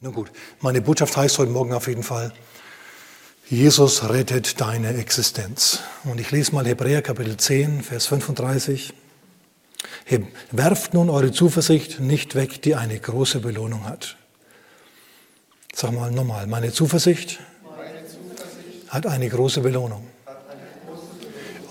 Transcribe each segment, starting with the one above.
Nun gut, meine Botschaft heißt heute Morgen auf jeden Fall, Jesus rettet deine Existenz. Und ich lese mal Hebräer Kapitel 10, Vers 35. Werft nun eure Zuversicht nicht weg, die eine große Belohnung hat. Sag mal nochmal, meine Zuversicht, meine Zuversicht hat eine große Belohnung.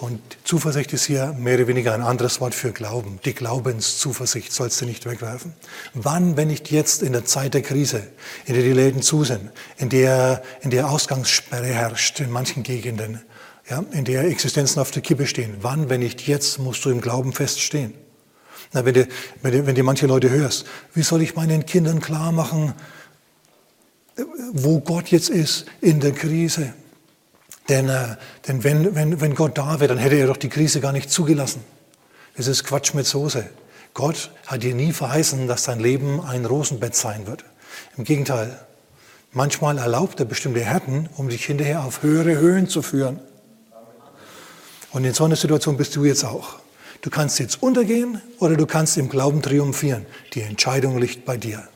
Und Zuversicht ist hier mehr oder weniger ein anderes Wort für Glauben. Die Glaubenszuversicht sollst du nicht wegwerfen. Wann, wenn nicht jetzt in der Zeit der Krise, in der die Läden zu sind, in der, in der Ausgangssperre herrscht in manchen Gegenden, ja, in der Existenzen auf der Kippe stehen, wann, wenn nicht jetzt, musst du im Glauben feststehen. Na, wenn, du, wenn, du, wenn du manche Leute hörst, wie soll ich meinen Kindern klar machen, wo Gott jetzt ist in der Krise? Denn, äh, denn wenn, wenn, wenn Gott da wäre, dann hätte er doch die Krise gar nicht zugelassen. Das ist Quatsch mit Soße. Gott hat dir nie verheißen, dass dein Leben ein Rosenbett sein wird. Im Gegenteil, manchmal erlaubt er bestimmte Härten, um dich hinterher auf höhere Höhen zu führen. Und in so einer Situation bist du jetzt auch. Du kannst jetzt untergehen oder du kannst im Glauben triumphieren. Die Entscheidung liegt bei dir.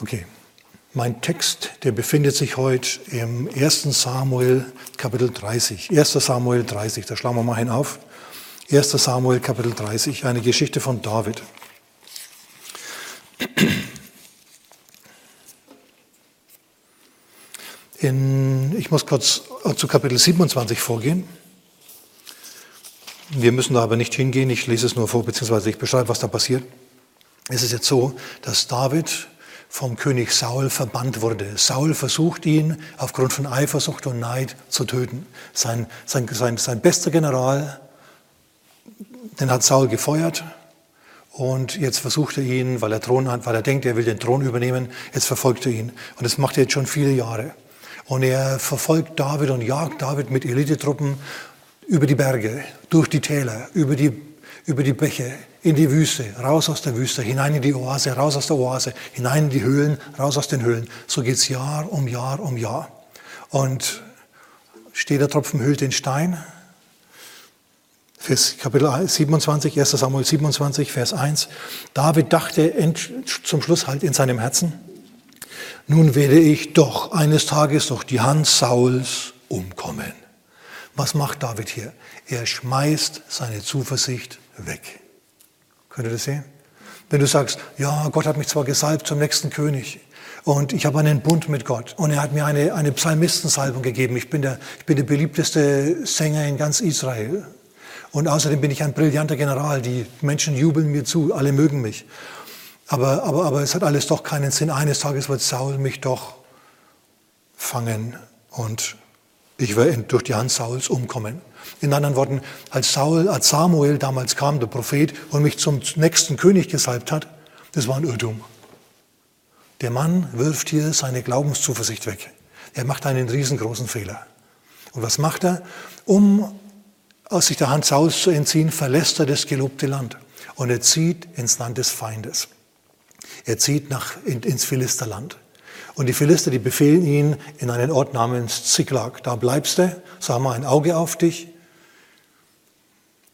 Okay. Mein Text, der befindet sich heute im 1. Samuel Kapitel 30. 1. Samuel 30, da schlagen wir mal hin auf. 1. Samuel Kapitel 30, eine Geschichte von David. In, ich muss kurz zu Kapitel 27 vorgehen. Wir müssen da aber nicht hingehen, ich lese es nur vor, beziehungsweise ich beschreibe, was da passiert. Es ist jetzt so, dass David vom König Saul verbannt wurde. Saul versucht ihn aufgrund von Eifersucht und Neid zu töten. Sein, sein, sein, sein bester General, den hat Saul gefeuert und jetzt versucht er ihn, weil er, Thron hat, weil er denkt, er will den Thron übernehmen, jetzt verfolgt er ihn. Und das macht er jetzt schon viele Jahre. Und er verfolgt David und jagt David mit Elitetruppen über die Berge, durch die Täler, über die, über die Bäche, in die Wüste, raus aus der Wüste, hinein in die Oase, raus aus der Oase, hinein in die Höhlen, raus aus den Höhlen. So geht es Jahr um Jahr um Jahr. Und steht der Tropfen hüllt den Stein. Vers Kapitel 27, 1 Samuel 27, Vers 1. David dachte zum Schluss halt in seinem Herzen, nun werde ich doch eines Tages durch die Hand Sauls umkommen. Was macht David hier? Er schmeißt seine Zuversicht weg. Könnt ihr das sehen? Wenn du sagst, ja, Gott hat mich zwar gesalbt zum nächsten König und ich habe einen Bund mit Gott und er hat mir eine, eine Psalmistensalbung gegeben. Ich bin, der, ich bin der beliebteste Sänger in ganz Israel. Und außerdem bin ich ein brillanter General. Die Menschen jubeln mir zu, alle mögen mich. Aber, aber, aber es hat alles doch keinen Sinn. Eines Tages wird Saul mich doch fangen und ich werde durch die Hand Sauls umkommen. In anderen Worten, als, Saul, als Samuel damals kam, der Prophet, und mich zum nächsten König gesalbt hat, das war ein Irrtum. Der Mann wirft hier seine Glaubenszuversicht weg. Er macht einen riesengroßen Fehler. Und was macht er? Um aus sich der Hand Sauls zu entziehen, verlässt er das gelobte Land. Und er zieht ins Land des Feindes. Er zieht nach, in, ins Philisterland. Und die Philister, die befehlen ihn in einen Ort namens Ziklag. Da bleibst du, sag mal ein Auge auf dich,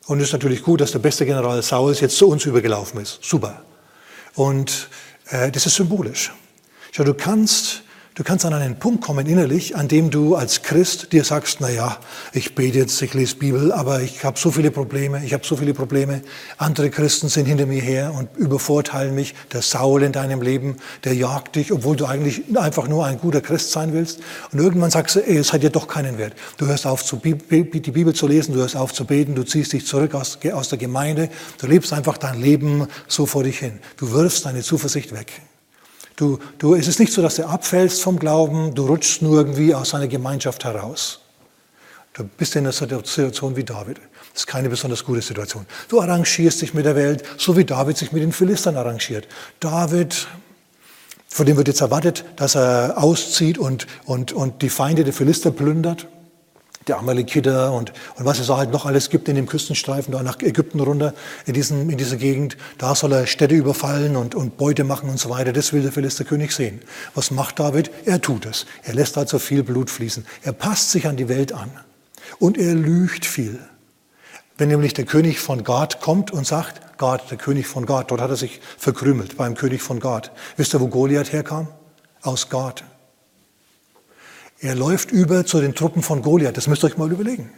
und es ist natürlich gut, dass der beste General Saul jetzt zu uns übergelaufen ist. Super. Und äh, das ist symbolisch. Schau, du kannst Du kannst an einen Punkt kommen innerlich, an dem du als Christ dir sagst, na ja, ich bete jetzt, ich lese Bibel, aber ich habe so viele Probleme, ich habe so viele Probleme. Andere Christen sind hinter mir her und übervorteilen mich. Der Saul in deinem Leben, der jagt dich, obwohl du eigentlich einfach nur ein guter Christ sein willst. Und irgendwann sagst du, ey, es hat ja doch keinen Wert. Du hörst auf, die Bibel zu lesen, du hörst auf zu beten, du ziehst dich zurück aus, der Gemeinde, du lebst einfach dein Leben so vor dich hin. Du wirfst deine Zuversicht weg. Du, du, es ist nicht so, dass du abfällst vom Glauben, du rutschst nur irgendwie aus einer Gemeinschaft heraus. Du bist in einer Situation wie David. Das ist keine besonders gute Situation. Du arrangierst dich mit der Welt, so wie David sich mit den Philistern arrangiert. David, von dem wird jetzt erwartet, dass er auszieht und, und, und die Feinde der Philister plündert der Amalekiter und, und was es halt noch alles gibt in dem Küstenstreifen, da nach Ägypten runter, in, diesen, in dieser Gegend. Da soll er Städte überfallen und, und Beute machen und so weiter. Das will der Philisterkönig sehen. Was macht David? Er tut es. Er lässt also viel Blut fließen. Er passt sich an die Welt an. Und er lügt viel. Wenn nämlich der König von Gad kommt und sagt, Gott, der König von Gott. Dort hat er sich verkrümelt beim König von Gott. Wisst ihr, wo Goliath herkam? Aus Gott. Er läuft über zu den Truppen von Goliath. Das müsst ihr euch mal überlegen.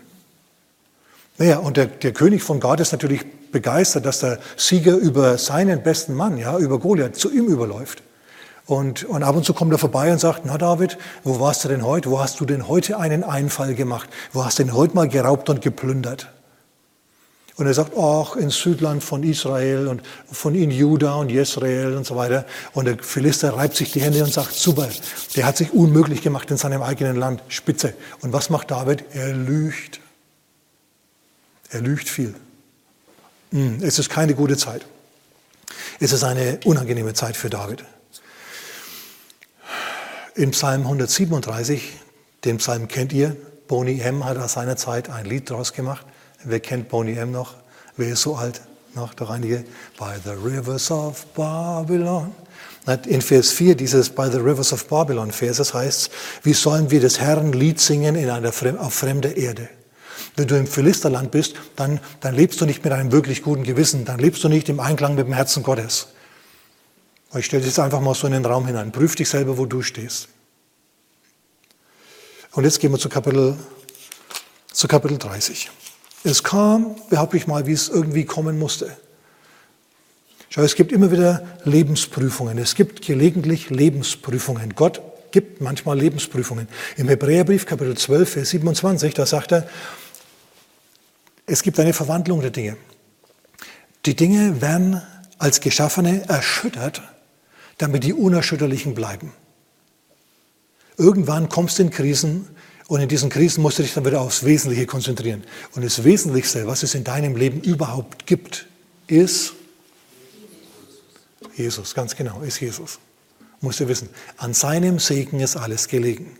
Naja, und der, der König von Gott ist natürlich begeistert, dass der Sieger über seinen besten Mann, ja, über Goliath, zu ihm überläuft. Und, und ab und zu kommt er vorbei und sagt, na David, wo warst du denn heute? Wo hast du denn heute einen Einfall gemacht? Wo hast du denn heute mal geraubt und geplündert? Und er sagt, ach, ins Südland von Israel und von in Juda und Jezreel und so weiter. Und der Philister reibt sich die Hände und sagt, super, der hat sich unmöglich gemacht in seinem eigenen Land, spitze. Und was macht David? Er lügt. Er lügt viel. Hm, es ist keine gute Zeit. Es ist eine unangenehme Zeit für David. In Psalm 137, den Psalm kennt ihr, Boni M. hat aus seiner Zeit ein Lied daraus gemacht. Wer kennt Boney M noch? Wer ist so alt? Noch der einige? By the rivers of Babylon. In Vers 4 dieses By the rivers of Babylon Verses heißt wie sollen wir des Herrn Lied singen in einer auf fremder Erde? Wenn du im Philisterland bist, dann, dann lebst du nicht mit einem wirklich guten Gewissen, dann lebst du nicht im Einklang mit dem Herzen Gottes. Ich stelle das einfach mal so in den Raum hinein. Prüf dich selber, wo du stehst. Und jetzt gehen wir zu Kapitel, zu Kapitel 30. Es kam, behaupte ich mal, wie es irgendwie kommen musste. Schau, es gibt immer wieder Lebensprüfungen. Es gibt gelegentlich Lebensprüfungen. Gott gibt manchmal Lebensprüfungen. Im Hebräerbrief Kapitel 12, Vers 27, da sagt er, es gibt eine Verwandlung der Dinge. Die Dinge werden als Geschaffene erschüttert, damit die Unerschütterlichen bleiben. Irgendwann kommst du in Krisen und in diesen Krisen musst du dich dann wieder aufs Wesentliche konzentrieren. Und das Wesentlichste, was es in deinem Leben überhaupt gibt, ist Jesus, ganz genau, ist Jesus. Musst du wissen, an seinem Segen ist alles gelegen.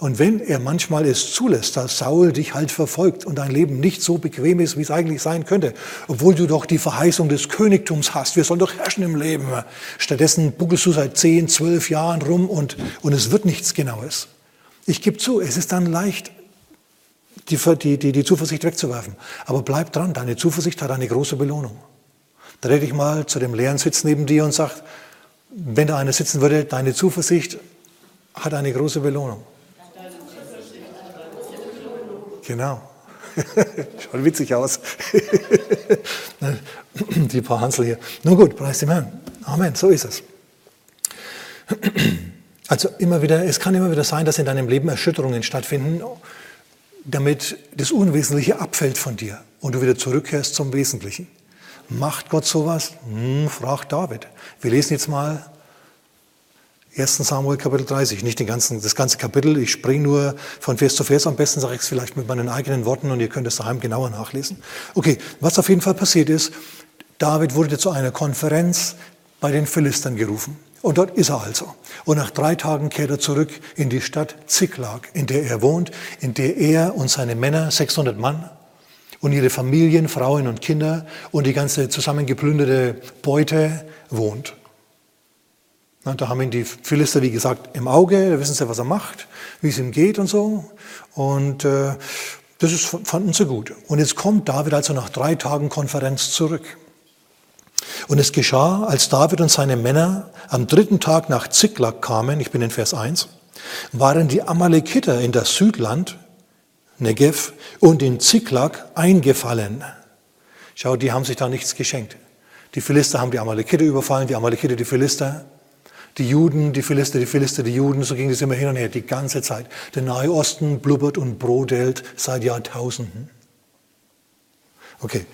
Und wenn er manchmal es zulässt, dass Saul dich halt verfolgt und dein Leben nicht so bequem ist, wie es eigentlich sein könnte, obwohl du doch die Verheißung des Königtums hast, wir sollen doch herrschen im Leben. Stattdessen buckelst du seit zehn, zwölf Jahren rum und, und es wird nichts Genaues. Ich gebe zu, es ist dann leicht, die, die, die, die Zuversicht wegzuwerfen. Aber bleib dran, deine Zuversicht hat eine große Belohnung. Dreh dich mal zu dem leeren Sitz neben dir und sag, wenn da einer sitzen würde, deine Zuversicht hat eine große Belohnung. Genau. Schaut witzig aus. Die paar Hansel hier. Nun gut, preis dem Herrn. Amen, so ist es. Also immer wieder, es kann immer wieder sein, dass in deinem Leben Erschütterungen stattfinden, damit das Unwesentliche abfällt von dir und du wieder zurückkehrst zum Wesentlichen. Macht Gott sowas? Hm, fragt David. Wir lesen jetzt mal 1. Samuel Kapitel 30, nicht den ganzen, das ganze Kapitel, ich springe nur von Vers zu Vers, am besten sage ich es vielleicht mit meinen eigenen Worten und ihr könnt es daheim genauer nachlesen. Okay, was auf jeden Fall passiert ist, David wurde zu einer Konferenz bei den Philistern gerufen. Und dort ist er also. Und nach drei Tagen kehrt er zurück in die Stadt Ziklag, in der er wohnt, in der er und seine Männer, 600 Mann, und ihre Familien, Frauen und Kinder und die ganze zusammengeplünderte Beute wohnt. Da haben ihn die Philister, wie gesagt, im Auge, da wissen sie, was er macht, wie es ihm geht und so. Und äh, das ist, fanden sie gut. Und jetzt kommt David also nach drei Tagen Konferenz zurück. Und es geschah, als David und seine Männer am dritten Tag nach Ziklag kamen, ich bin in Vers 1, waren die Amalekiter in das Südland, Negev, und in Ziklag eingefallen. Schau, die haben sich da nichts geschenkt. Die Philister haben die Amalekiter überfallen, die Amalekiter die Philister die Juden, die Philister, die Philister, die Juden, so ging es immer hin und her, die ganze Zeit. Der Nahe Osten blubbert und brodelt seit Jahrtausenden. Okay.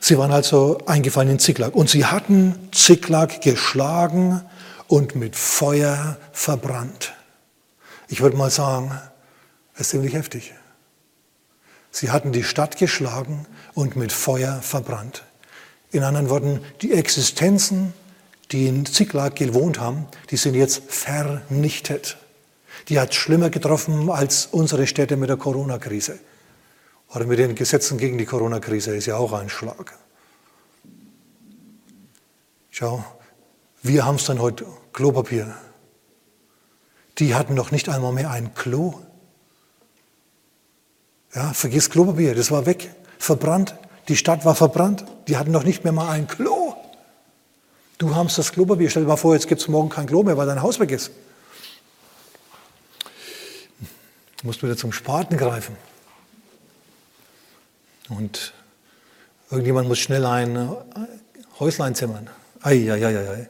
Sie waren also eingefallen in Ziklag und sie hatten Ziklag geschlagen und mit Feuer verbrannt. Ich würde mal sagen, das ist ziemlich heftig. Sie hatten die Stadt geschlagen und mit Feuer verbrannt. In anderen Worten, die Existenzen die in Ziklag gewohnt haben, die sind jetzt vernichtet. Die hat schlimmer getroffen als unsere Städte mit der Corona-Krise. Oder mit den Gesetzen gegen die Corona-Krise ist ja auch ein Schlag. Schau, wir haben es dann heute Klopapier. Die hatten noch nicht einmal mehr ein Klo. Ja, vergiss Klopapier, das war weg, verbrannt. Die Stadt war verbrannt. Die hatten noch nicht mehr mal ein Klo. Du hast das Klopapier. Stell dir mal vor, jetzt gibt es morgen kein Klo mehr, weil dein Haus weg ist. Du musst wieder zum Spaten greifen. Und irgendjemand muss schnell ein Häuslein zimmern. Ei, ei, ei, ei.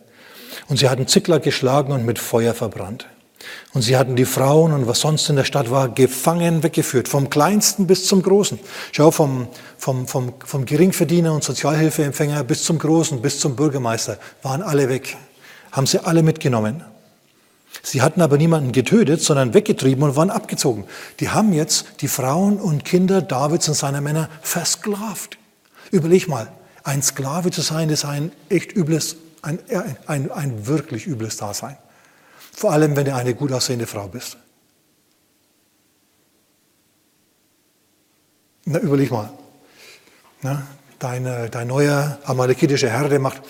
Und sie hatten Zickler geschlagen und mit Feuer verbrannt. Und sie hatten die Frauen und was sonst in der Stadt war, gefangen weggeführt, vom Kleinsten bis zum Großen. Schau, vom, vom, vom, vom Geringverdiener und Sozialhilfeempfänger bis zum Großen, bis zum Bürgermeister, waren alle weg. Haben sie alle mitgenommen. Sie hatten aber niemanden getötet, sondern weggetrieben und waren abgezogen. Die haben jetzt die Frauen und Kinder Davids und seiner Männer versklavt. Überleg mal, ein Sklave zu sein, ist ein echt übles, ein, ein, ein, ein wirklich übles Dasein. Vor allem, wenn du eine gut aussehende Frau bist. Na, überleg mal. Na, dein, dein neuer amalekitischer Herr, der macht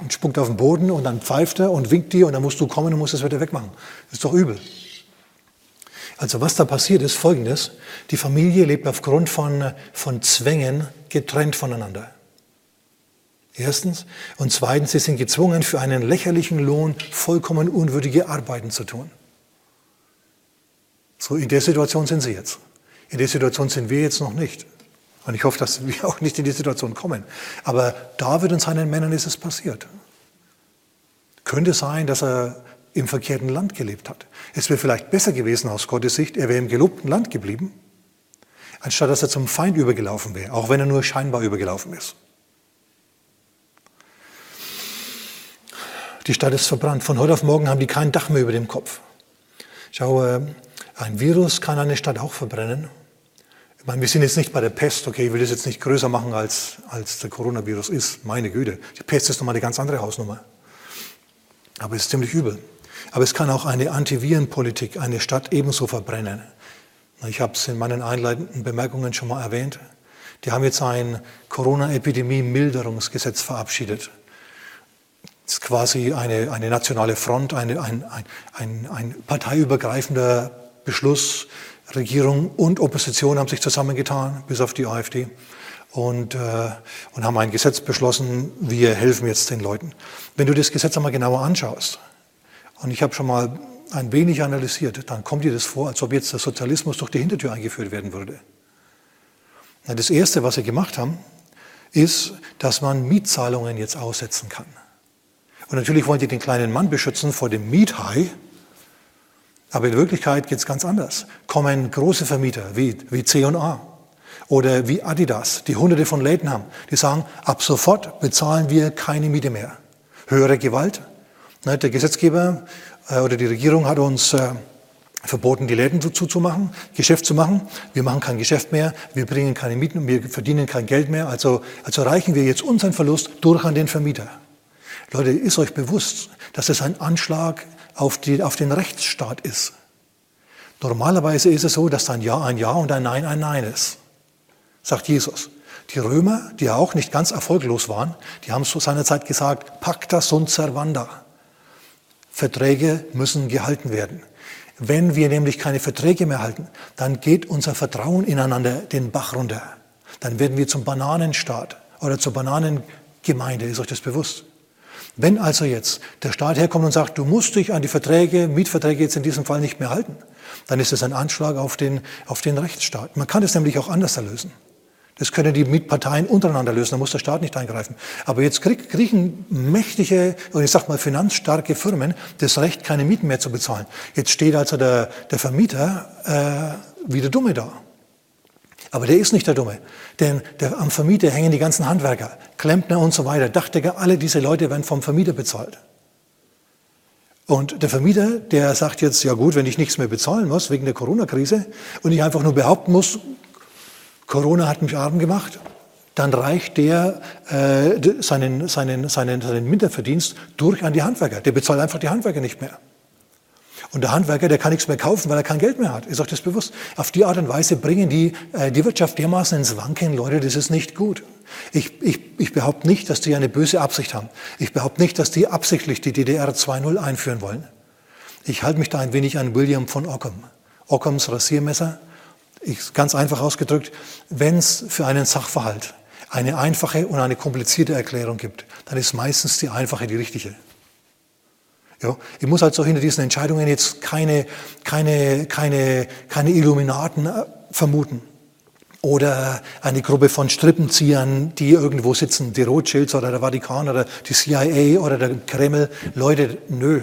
und spuckt auf den Boden und dann pfeift er und winkt dir und dann musst du kommen und musst es wieder wegmachen. Das ist doch übel. Also was da passiert ist folgendes. Die Familie lebt aufgrund von, von Zwängen getrennt voneinander. Erstens. Und zweitens, sie sind gezwungen, für einen lächerlichen Lohn vollkommen unwürdige Arbeiten zu tun. So, in der Situation sind sie jetzt. In der Situation sind wir jetzt noch nicht. Und ich hoffe, dass wir auch nicht in die Situation kommen. Aber David und seinen Männern ist es passiert. Könnte sein, dass er im verkehrten Land gelebt hat. Es wäre vielleicht besser gewesen aus Gottes Sicht, er wäre im gelobten Land geblieben, anstatt dass er zum Feind übergelaufen wäre, auch wenn er nur scheinbar übergelaufen ist. Die Stadt ist verbrannt. Von heute auf morgen haben die kein Dach mehr über dem Kopf. Schau, äh, ein Virus kann eine Stadt auch verbrennen. Ich meine, wir sind jetzt nicht bei der Pest, okay, ich will das jetzt nicht größer machen, als, als der Coronavirus ist. Meine Güte, die Pest ist nochmal eine ganz andere Hausnummer. Aber es ist ziemlich übel. Aber es kann auch eine Antivirenpolitik eine Stadt ebenso verbrennen. Ich habe es in meinen einleitenden Bemerkungen schon mal erwähnt. Die haben jetzt ein Corona-Epidemie-Milderungsgesetz verabschiedet. Ist quasi eine, eine nationale Front, eine, ein, ein, ein, ein parteiübergreifender Beschluss. Regierung und Opposition haben sich zusammengetan, bis auf die AfD, und, äh, und haben ein Gesetz beschlossen, wir helfen jetzt den Leuten. Wenn du das Gesetz einmal genauer anschaust, und ich habe schon mal ein wenig analysiert, dann kommt dir das vor, als ob jetzt der Sozialismus durch die Hintertür eingeführt werden würde. Das Erste, was sie gemacht haben, ist, dass man Mietzahlungen jetzt aussetzen kann. Und natürlich wollen die den kleinen Mann beschützen vor dem Miethai. Aber in Wirklichkeit geht es ganz anders. Kommen große Vermieter wie, wie C&A oder wie Adidas, die hunderte von Läden haben, die sagen, ab sofort bezahlen wir keine Miete mehr. Höhere Gewalt. Ne, der Gesetzgeber äh, oder die Regierung hat uns äh, verboten, die Läden zuzumachen, Geschäft zu machen. Wir machen kein Geschäft mehr, wir bringen keine Mieten, wir verdienen kein Geld mehr. Also, also reichen wir jetzt unseren Verlust durch an den Vermieter. Leute, ist euch bewusst, dass es ein Anschlag auf, die, auf den Rechtsstaat ist. Normalerweise ist es so, dass ein Ja ein Ja und ein Nein ein Nein ist, sagt Jesus. Die Römer, die ja auch nicht ganz erfolglos waren, die haben zu seiner Zeit gesagt, pacta sunt servanda. Verträge müssen gehalten werden. Wenn wir nämlich keine Verträge mehr halten, dann geht unser Vertrauen ineinander den Bach runter. Dann werden wir zum Bananenstaat oder zur Bananengemeinde. Ist euch das bewusst? Wenn also jetzt der Staat herkommt und sagt, du musst dich an die Verträge, Mietverträge jetzt in diesem Fall nicht mehr halten, dann ist es ein Anschlag auf den, auf den Rechtsstaat. Man kann es nämlich auch anders lösen. Das können die Mietparteien untereinander lösen, da muss der Staat nicht eingreifen. Aber jetzt kriegen mächtige, und ich sag mal finanzstarke Firmen das Recht, keine Mieten mehr zu bezahlen. Jetzt steht also der, der Vermieter äh, wie der Dumme da. Aber der ist nicht der Dumme, denn der, am Vermieter hängen die ganzen Handwerker, Klempner und so weiter. Dachdecker, alle diese Leute werden vom Vermieter bezahlt. Und der Vermieter, der sagt jetzt, ja gut, wenn ich nichts mehr bezahlen muss wegen der Corona-Krise und ich einfach nur behaupten muss, Corona hat mich arm gemacht, dann reicht der äh, seinen, seinen, seinen, seinen Minderverdienst durch an die Handwerker. Der bezahlt einfach die Handwerker nicht mehr. Und der Handwerker, der kann nichts mehr kaufen, weil er kein Geld mehr hat. Ist euch das bewusst? Auf die Art und Weise bringen die äh, die Wirtschaft dermaßen ins Wanken. Leute, das ist nicht gut. Ich, ich, ich behaupte nicht, dass die eine böse Absicht haben. Ich behaupte nicht, dass die absichtlich die DDR 2.0 einführen wollen. Ich halte mich da ein wenig an William von Ockham. Ockhams Rasiermesser Ich, ganz einfach ausgedrückt, wenn es für einen Sachverhalt eine einfache und eine komplizierte Erklärung gibt, dann ist meistens die einfache die richtige. Ja, ich muss also hinter diesen Entscheidungen jetzt keine, keine, keine, keine Illuminaten äh, vermuten oder eine Gruppe von Strippenziehern, die irgendwo sitzen, die Rothschilds oder der Vatikan oder die CIA oder der Kreml. Leute, nö.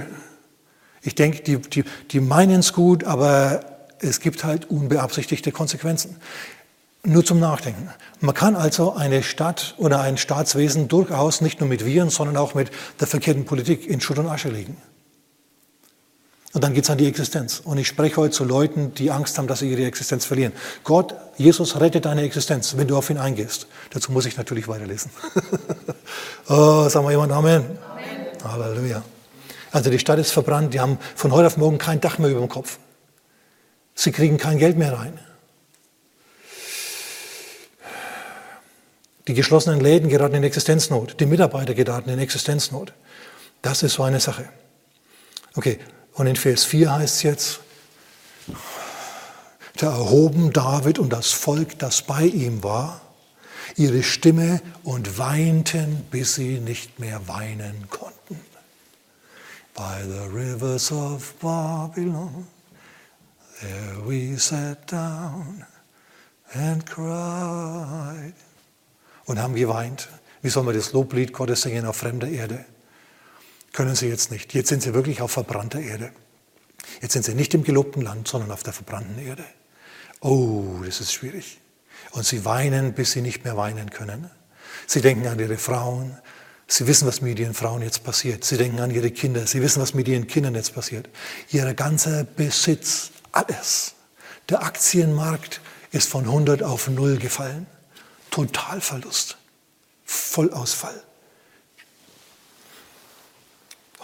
Ich denke, die, die, die meinen es gut, aber es gibt halt unbeabsichtigte Konsequenzen. Nur zum Nachdenken. Man kann also eine Stadt oder ein Staatswesen durchaus nicht nur mit Viren, sondern auch mit der verkehrten Politik in Schutt und Asche legen. Und dann geht es an die Existenz. Und ich spreche heute zu Leuten, die Angst haben, dass sie ihre Existenz verlieren. Gott, Jesus rettet deine Existenz, wenn du auf ihn eingehst. Dazu muss ich natürlich weiterlesen. oh, sagen wir jemand Amen? Amen. Halleluja. Also die Stadt ist verbrannt, die haben von heute auf morgen kein Dach mehr über dem Kopf. Sie kriegen kein Geld mehr rein. Die geschlossenen Läden geraten in Existenznot. Die Mitarbeiter geraten in Existenznot. Das ist so eine Sache. Okay, und in Vers 4 heißt es jetzt, da erhoben David und das Volk, das bei ihm war, ihre Stimme und weinten, bis sie nicht mehr weinen konnten. By the rivers of Babylon, there we sat down and cried. Und haben geweint. Wie soll man das Loblied Gottes singen auf fremder Erde? Können sie jetzt nicht. Jetzt sind sie wirklich auf verbrannter Erde. Jetzt sind sie nicht im gelobten Land, sondern auf der verbrannten Erde. Oh, das ist schwierig. Und sie weinen, bis sie nicht mehr weinen können. Sie denken an ihre Frauen. Sie wissen, was mit ihren Frauen jetzt passiert. Sie denken an ihre Kinder. Sie wissen, was mit ihren Kindern jetzt passiert. Ihr ganzer Besitz, alles. Der Aktienmarkt ist von 100 auf 0 gefallen. Totalverlust. Vollausfall.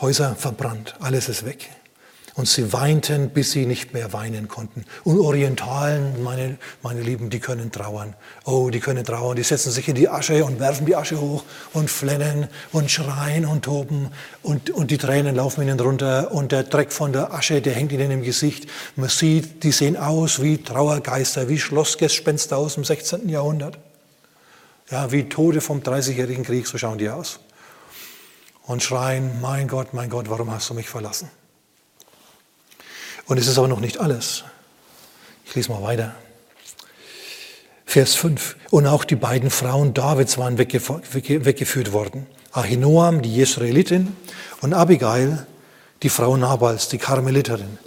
Häuser verbrannt, alles ist weg. Und sie weinten, bis sie nicht mehr weinen konnten. Und Orientalen, meine, meine Lieben, die können trauern. Oh, die können trauern. Die setzen sich in die Asche und werfen die Asche hoch und flennen und schreien und toben. Und, und die Tränen laufen ihnen runter. Und der Dreck von der Asche, der hängt ihnen im Gesicht. Man sieht, die sehen aus wie Trauergeister, wie Schlossgespenster aus dem 16. Jahrhundert. Ja, wie Tode vom 30-jährigen Krieg, so schauen die aus und schreien, mein Gott, mein Gott, warum hast du mich verlassen? Und es ist aber noch nicht alles. Ich lese mal weiter. Vers 5. Und auch die beiden Frauen Davids waren weggeführt worden. Ahinoam, die Jesraelitin, und Abigail, die Frau Nabals, die Karmeliterin.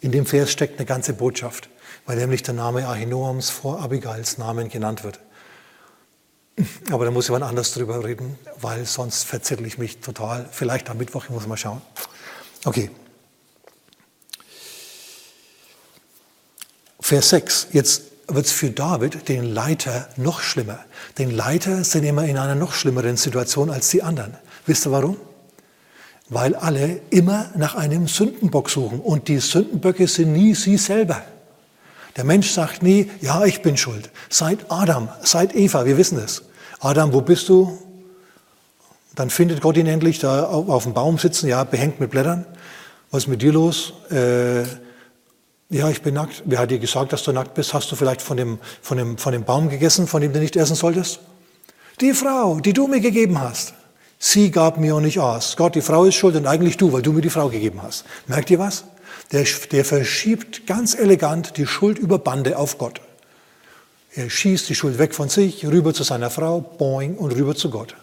In dem Vers steckt eine ganze Botschaft, weil nämlich der Name Ahinoams vor Abigails Namen genannt wird. Aber da muss mal anders drüber reden, weil sonst verzettel ich mich total. Vielleicht am Mittwoch, ich muss mal schauen. Okay. Vers 6. Jetzt wird es für David, den Leiter, noch schlimmer. Den Leiter sind immer in einer noch schlimmeren Situation als die anderen. Wisst ihr warum? Weil alle immer nach einem Sündenbock suchen. Und die Sündenböcke sind nie sie selber. Der Mensch sagt nie, ja, ich bin schuld. Seit Adam, seit Eva, wir wissen es. Adam, wo bist du? Dann findet Gott ihn endlich da auf, dem Baum sitzen, ja, behängt mit Blättern. Was ist mit dir los? Äh, ja, ich bin nackt. Wer hat dir gesagt, dass du nackt bist? Hast du vielleicht von dem, von, dem, von dem Baum gegessen, von dem du nicht essen solltest? Die Frau, die du mir gegeben hast. Sie gab mir und ich aß. Gott, die Frau ist schuld und eigentlich du, weil du mir die Frau gegeben hast. Merkt ihr was? Der, der verschiebt ganz elegant die Schuld über Bande auf Gott. Er schießt die Schuld weg von sich, rüber zu seiner Frau, boing, und rüber zu Gott.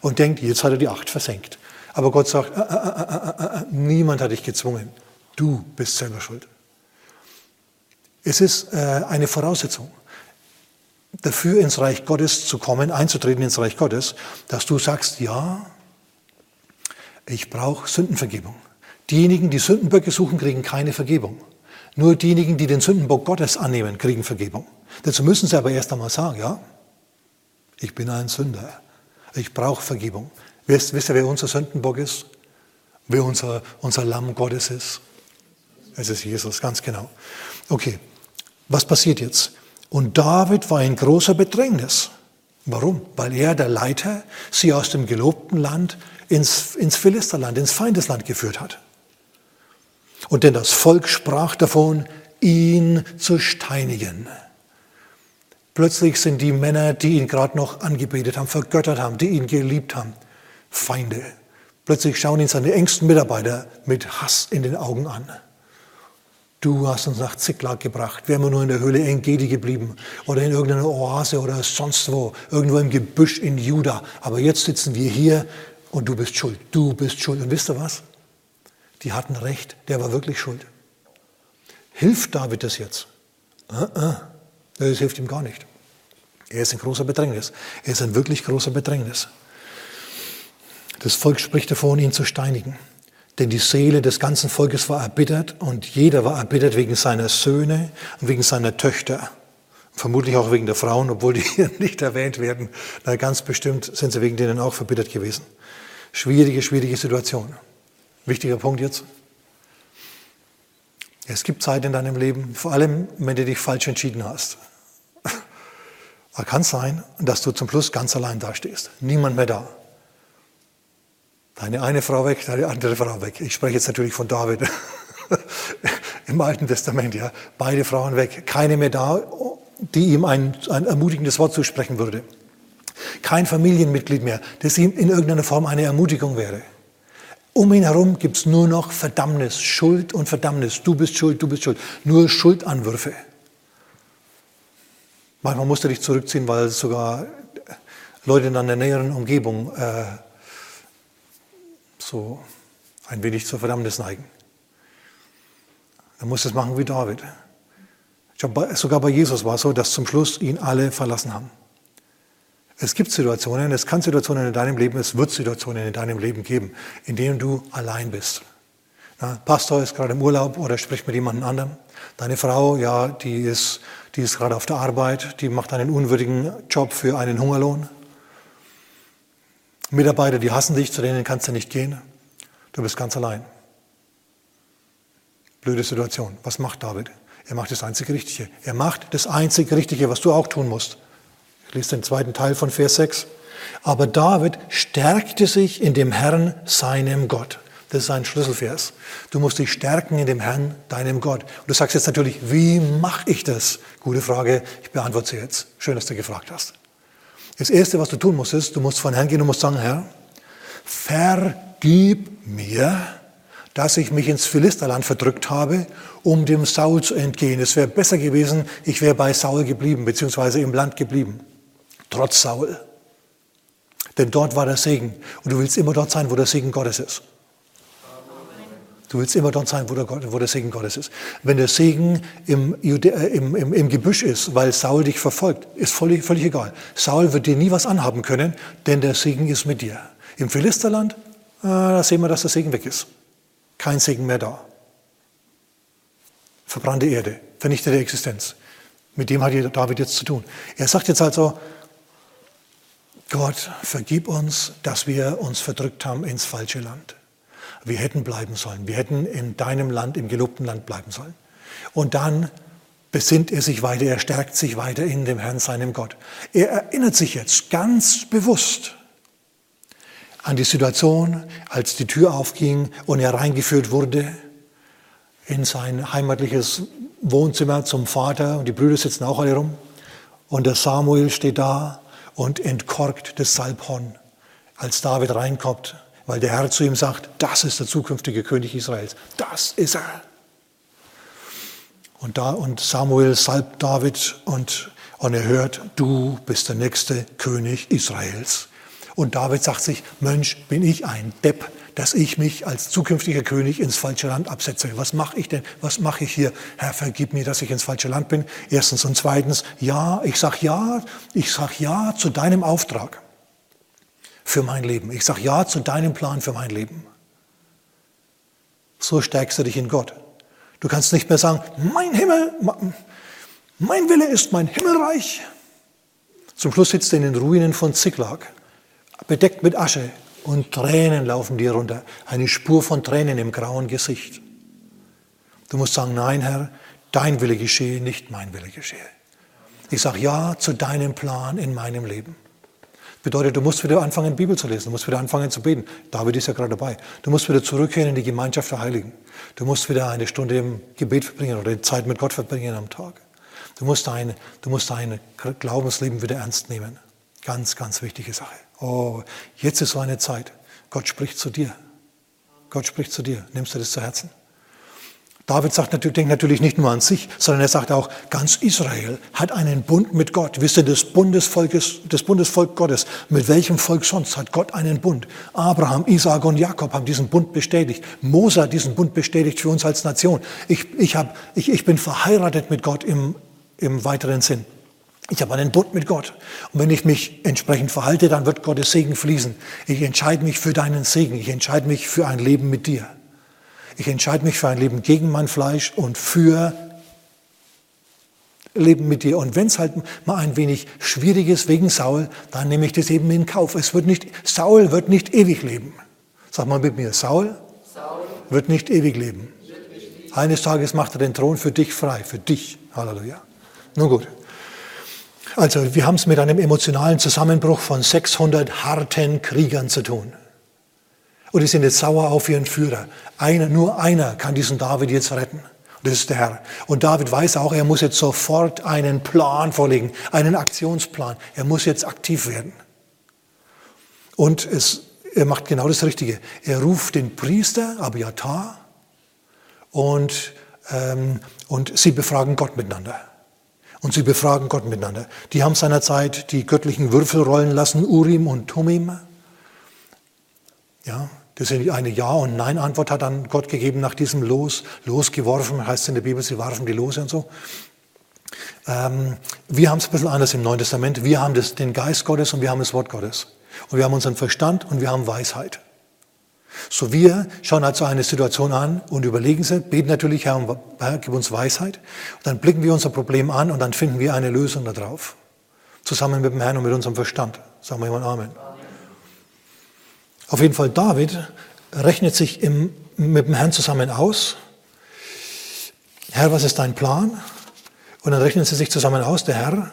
Und denkt, jetzt hat er die Acht versenkt. Aber Gott sagt, äh, äh, äh, niemand hat dich gezwungen. Du bist selber schuld. Es ist eine Voraussetzung dafür, ins Reich Gottes zu kommen, einzutreten ins Reich Gottes, dass du sagst, ja, ich brauche Sündenvergebung. Diejenigen, die Sündenböcke suchen, kriegen keine Vergebung. Nur diejenigen, die den Sündenbock Gottes annehmen, kriegen Vergebung. Dazu müssen sie aber erst einmal sagen, ja, ich bin ein Sünder. Ich brauche Vergebung. Wisst, wisst ihr, wer unser Sündenbock ist? Wer unser, unser Lamm Gottes ist? Es ist Jesus, ganz genau. Okay, was passiert jetzt? Und David war in großer Bedrängnis. Warum? Weil er, der Leiter, sie aus dem gelobten Land ins, ins Philisterland, ins Feindesland geführt hat. Und denn das Volk sprach davon, ihn zu steinigen. Plötzlich sind die Männer, die ihn gerade noch angebetet haben, vergöttert haben, die ihn geliebt haben, Feinde. Plötzlich schauen ihn seine engsten Mitarbeiter mit Hass in den Augen an. Du hast uns nach Ziklag gebracht. Wären wir nur in der Höhle Engedi geblieben oder in irgendeiner Oase oder sonst wo, irgendwo im Gebüsch in Juda. Aber jetzt sitzen wir hier und du bist schuld. Du bist schuld. Und wisst ihr was? Die hatten recht. Der war wirklich schuld. Hilft David das jetzt? Uh -uh. Das hilft ihm gar nicht. Er ist in großer Bedrängnis. Er ist in wirklich großer Bedrängnis. Das Volk spricht davon, ihn zu steinigen. Denn die Seele des ganzen Volkes war erbittert und jeder war erbittert wegen seiner Söhne und wegen seiner Töchter. Vermutlich auch wegen der Frauen, obwohl die hier nicht erwähnt werden. Na, ganz bestimmt sind sie wegen denen auch verbittert gewesen. Schwierige, schwierige Situation. Wichtiger Punkt jetzt. Es gibt Zeit in deinem Leben, vor allem wenn du dich falsch entschieden hast. Aber kann sein, dass du zum Schluss ganz allein dastehst. Niemand mehr da. Deine eine Frau weg, deine andere Frau weg. Ich spreche jetzt natürlich von David im Alten Testament, ja. Beide Frauen weg. Keine mehr da, die ihm ein, ein ermutigendes Wort zusprechen würde. Kein Familienmitglied mehr, das ihm in irgendeiner Form eine Ermutigung wäre. Um ihn herum gibt es nur noch Verdammnis, Schuld und Verdammnis. Du bist schuld, du bist schuld. Nur Schuldanwürfe. Manchmal musst du dich zurückziehen, weil sogar Leute in deiner näheren Umgebung äh, so ein wenig zur Verdammnis neigen. Dann musst es machen wie David. Sogar bei Jesus war es so, dass zum Schluss ihn alle verlassen haben. Es gibt Situationen, es kann Situationen in deinem Leben, es wird Situationen in deinem Leben geben, in denen du allein bist. Na, Pastor ist gerade im Urlaub oder spricht mit jemand anderem. Deine Frau, ja, die ist, die ist gerade auf der Arbeit, die macht einen unwürdigen Job für einen Hungerlohn. Mitarbeiter, die hassen dich, zu denen kannst du nicht gehen. Du bist ganz allein. Blöde Situation. Was macht David? Er macht das einzige Richtige. Er macht das einzige Richtige, was du auch tun musst. Lese den zweiten Teil von Vers 6. Aber David stärkte sich in dem Herrn, seinem Gott. Das ist ein Schlüsselvers. Du musst dich stärken in dem Herrn, deinem Gott. Und du sagst jetzt natürlich, wie mache ich das? Gute Frage, ich beantworte sie jetzt. Schön, dass du gefragt hast. Das Erste, was du tun musst, ist, du musst von Herrn gehen und musst sagen, Herr, vergib mir, dass ich mich ins Philisterland verdrückt habe, um dem Saul zu entgehen. Es wäre besser gewesen, ich wäre bei Saul geblieben, beziehungsweise im Land geblieben trotz Saul. Denn dort war der Segen. Und du willst immer dort sein, wo der Segen Gottes ist. Du willst immer dort sein, wo der, wo der Segen Gottes ist. Wenn der Segen im, äh, im, im, im, Gebüsch ist, weil Saul dich verfolgt, ist völlig, völlig egal. Saul wird dir nie was anhaben können, denn der Segen ist mit dir. Im Philisterland, äh, da sehen wir, dass der Segen weg ist. Kein Segen mehr da. Verbrannte Erde, vernichtete Existenz. Mit dem hat David jetzt zu tun. Er sagt jetzt also, Gott, vergib uns, dass wir uns verdrückt haben ins falsche Land. Wir hätten bleiben sollen. Wir hätten in deinem Land, im gelobten Land bleiben sollen. Und dann besinnt er sich weiter, er stärkt sich weiter in dem Herrn, seinem Gott. Er erinnert sich jetzt ganz bewusst an die Situation, als die Tür aufging und er reingeführt wurde in sein heimatliches Wohnzimmer zum Vater und die Brüder sitzen auch alle rum und der Samuel steht da und entkorkt das Salbhorn, als David reinkommt, weil der Herr zu ihm sagt, das ist der zukünftige König Israels. Das ist er. Und, da, und Samuel salbt David und, und er hört, du bist der nächste König Israels. Und David sagt sich, Mensch, bin ich ein Depp, dass ich mich als zukünftiger König ins falsche Land absetze. Was mache ich denn? Was mache ich hier? Herr, vergib mir, dass ich ins falsche Land bin. Erstens und zweitens, ja, ich sag ja, ich sag ja zu deinem Auftrag für mein Leben. Ich sag ja zu deinem Plan für mein Leben. So stärkst du dich in Gott. Du kannst nicht mehr sagen, mein Himmel, mein Wille ist mein Himmelreich. Zum Schluss sitzt er in den Ruinen von Ziklag, bedeckt mit Asche, und Tränen laufen dir runter. Eine Spur von Tränen im grauen Gesicht. Du musst sagen, nein, Herr, dein Wille geschehe, nicht mein Wille geschehe. Ich sage ja zu deinem Plan in meinem Leben. Bedeutet, du musst wieder anfangen, Bibel zu lesen. Du musst wieder anfangen zu beten. David ist ja gerade dabei. Du musst wieder zurückkehren in die Gemeinschaft der Heiligen. Du musst wieder eine Stunde im Gebet verbringen oder Zeit mit Gott verbringen am Tag. Du musst dein, du musst dein Glaubensleben wieder ernst nehmen. Ganz, ganz wichtige Sache. Oh, jetzt ist so eine Zeit. Gott spricht zu dir. Gott spricht zu dir. Nimmst du das zu Herzen? David sagt natürlich, denkt natürlich nicht nur an sich, sondern er sagt auch, ganz Israel hat einen Bund mit Gott. Wisst ihr, das Bundesvolk, ist, das Bundesvolk Gottes, mit welchem Volk sonst hat Gott einen Bund? Abraham, Isaac und Jakob haben diesen Bund bestätigt. Mose hat diesen Bund bestätigt für uns als Nation. Ich, ich, hab, ich, ich bin verheiratet mit Gott im, im weiteren Sinn. Ich habe einen Bund mit Gott. Und wenn ich mich entsprechend verhalte, dann wird Gottes Segen fließen. Ich entscheide mich für deinen Segen. Ich entscheide mich für ein Leben mit dir. Ich entscheide mich für ein Leben gegen mein Fleisch und für Leben mit dir. Und wenn es halt mal ein wenig schwierig ist wegen Saul, dann nehme ich das eben in Kauf. Es wird nicht, Saul wird nicht ewig leben. Sag mal mit mir, Saul, Saul wird nicht ewig leben. Eines Tages macht er den Thron für dich frei, für dich. Halleluja. Nun gut. Also wir haben es mit einem emotionalen Zusammenbruch von 600 harten Kriegern zu tun. Und die sind jetzt sauer auf ihren Führer. Einer, nur einer kann diesen David jetzt retten. Das ist der Herr. Und David weiß auch, er muss jetzt sofort einen Plan vorlegen, einen Aktionsplan. Er muss jetzt aktiv werden. Und es, er macht genau das Richtige. Er ruft den Priester Abiatar und, ähm, und sie befragen Gott miteinander. Und sie befragen Gott miteinander. Die haben seinerzeit die göttlichen Würfel rollen lassen, Urim und Tumim. Ja, das ist eine Ja- und Nein-Antwort hat dann Gott gegeben nach diesem Los, losgeworfen, heißt es in der Bibel, sie warfen die Lose und so. Ähm, wir haben es ein bisschen anders im Neuen Testament. Wir haben das, den Geist Gottes und wir haben das Wort Gottes. Und wir haben unseren Verstand und wir haben Weisheit. So wir schauen also eine Situation an und überlegen sie, beten natürlich, Herr, gib uns Weisheit. Und dann blicken wir unser Problem an und dann finden wir eine Lösung darauf. Zusammen mit dem Herrn und mit unserem Verstand. Sagen wir jemand Amen. Auf jeden Fall David rechnet sich im, mit dem Herrn zusammen aus. Herr, was ist dein Plan? Und dann rechnen sie sich zusammen aus, der Herr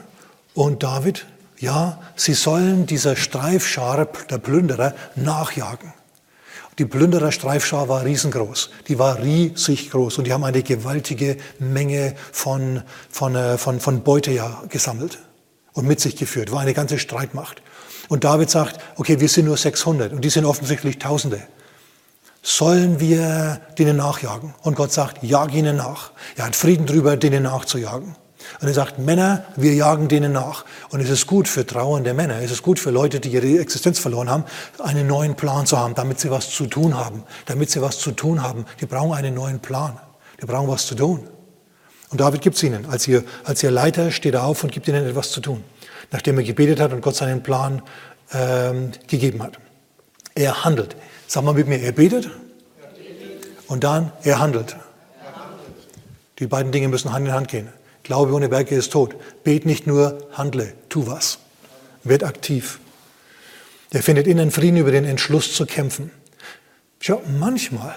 und David. Ja, sie sollen dieser Streifschar der Plünderer nachjagen. Die Plünderer-Streifschar war riesengroß. Die war riesig groß und die haben eine gewaltige Menge von, von, äh, von, von Beute ja gesammelt und mit sich geführt. War eine ganze Streitmacht. Und David sagt, okay, wir sind nur 600 und die sind offensichtlich Tausende. Sollen wir denen nachjagen? Und Gott sagt, jag ihnen nach. Er hat Frieden drüber, denen nachzujagen. Und er sagt, Männer, wir jagen denen nach. Und es ist gut für trauernde Männer, es ist gut für Leute, die ihre Existenz verloren haben, einen neuen Plan zu haben, damit sie was zu tun haben. Damit sie was zu tun haben. Die brauchen einen neuen Plan. Die brauchen was zu tun. Und David gibt es ihnen. Als ihr, als ihr Leiter steht er auf und gibt ihnen etwas zu tun nachdem er gebetet hat und Gott seinen Plan ähm, gegeben hat. Er handelt. Sag mal mit mir, er betet und dann er handelt. Die beiden Dinge müssen Hand in Hand gehen. Glaube ohne Werke ist tot. Bet nicht nur, handle, tu was. Werd aktiv. Er findet innen Frieden über den Entschluss zu kämpfen. Schau, manchmal,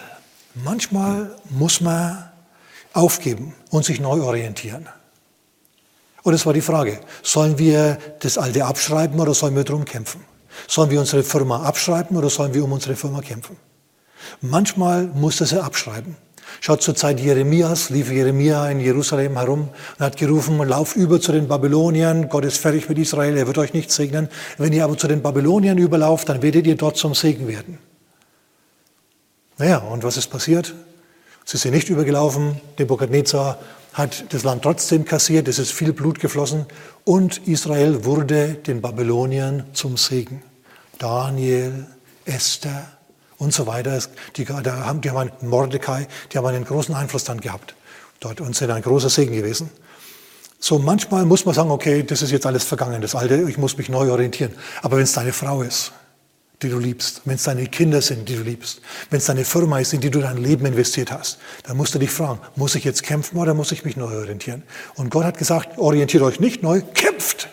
manchmal muss man aufgeben und sich neu orientieren. Und es war die Frage, sollen wir das Alte abschreiben oder sollen wir drum kämpfen? Sollen wir unsere Firma abschreiben oder sollen wir um unsere Firma kämpfen? Manchmal musste sie abschreiben. Schaut zur Zeit Jeremias, lief Jeremia in Jerusalem herum und hat gerufen, lauf über zu den Babyloniern, Gott ist fertig mit Israel, er wird euch nicht segnen. Wenn ihr aber zu den Babyloniern überlauft, dann werdet ihr dort zum Segen werden. Naja, und was ist passiert? Sie sind nicht übergelaufen, Nebukadnezar hat das Land trotzdem kassiert, es ist viel Blut geflossen und Israel wurde den Babyloniern zum Segen. Daniel, Esther und so weiter, die, da haben, die haben einen Mordecai, die haben einen großen Einfluss dann gehabt dort und sind ein großer Segen gewesen. So manchmal muss man sagen, okay, das ist jetzt alles vergangen, das Alte, ich muss mich neu orientieren. Aber wenn es deine Frau ist, die du liebst, wenn es deine Kinder sind, die du liebst, wenn es deine Firma ist, in die du dein Leben investiert hast, dann musst du dich fragen, muss ich jetzt kämpfen oder muss ich mich neu orientieren? Und Gott hat gesagt, orientiert euch nicht neu, kämpft.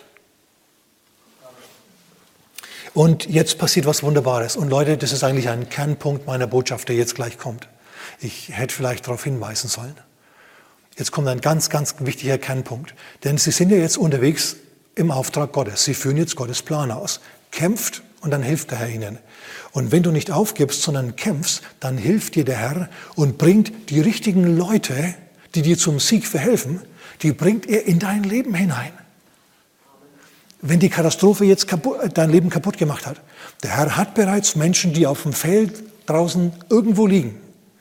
Und jetzt passiert was Wunderbares. Und Leute, das ist eigentlich ein Kernpunkt meiner Botschaft, der jetzt gleich kommt. Ich hätte vielleicht darauf hinweisen sollen. Jetzt kommt ein ganz, ganz wichtiger Kernpunkt. Denn Sie sind ja jetzt unterwegs im Auftrag Gottes. Sie führen jetzt Gottes Plan aus. Kämpft und dann hilft der Herr ihnen. Und wenn du nicht aufgibst, sondern kämpfst, dann hilft dir der Herr und bringt die richtigen Leute, die dir zum Sieg verhelfen, die bringt er in dein Leben hinein. Wenn die Katastrophe jetzt kaputt, dein Leben kaputt gemacht hat, der Herr hat bereits Menschen, die auf dem Feld draußen irgendwo liegen,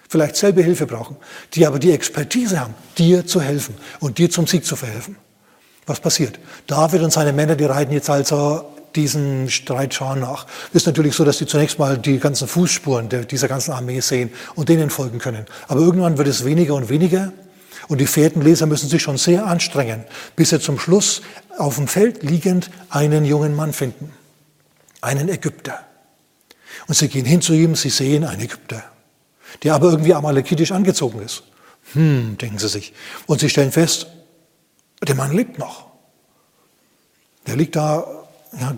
vielleicht selber Hilfe brauchen, die aber die Expertise haben, dir zu helfen und dir zum Sieg zu verhelfen. Was passiert? David und seine Männer, die reiten jetzt also diesen Streitscharen nach. Ist natürlich so, dass sie zunächst mal die ganzen Fußspuren dieser ganzen Armee sehen und denen folgen können. Aber irgendwann wird es weniger und weniger und die Fährtenleser müssen sich schon sehr anstrengen, bis sie zum Schluss auf dem Feld liegend einen jungen Mann finden, einen Ägypter. Und sie gehen hin zu ihm, sie sehen einen Ägypter, der aber irgendwie amalekitisch angezogen ist. Hm, denken sie sich. Und sie stellen fest, der Mann lebt noch. Der liegt da ja,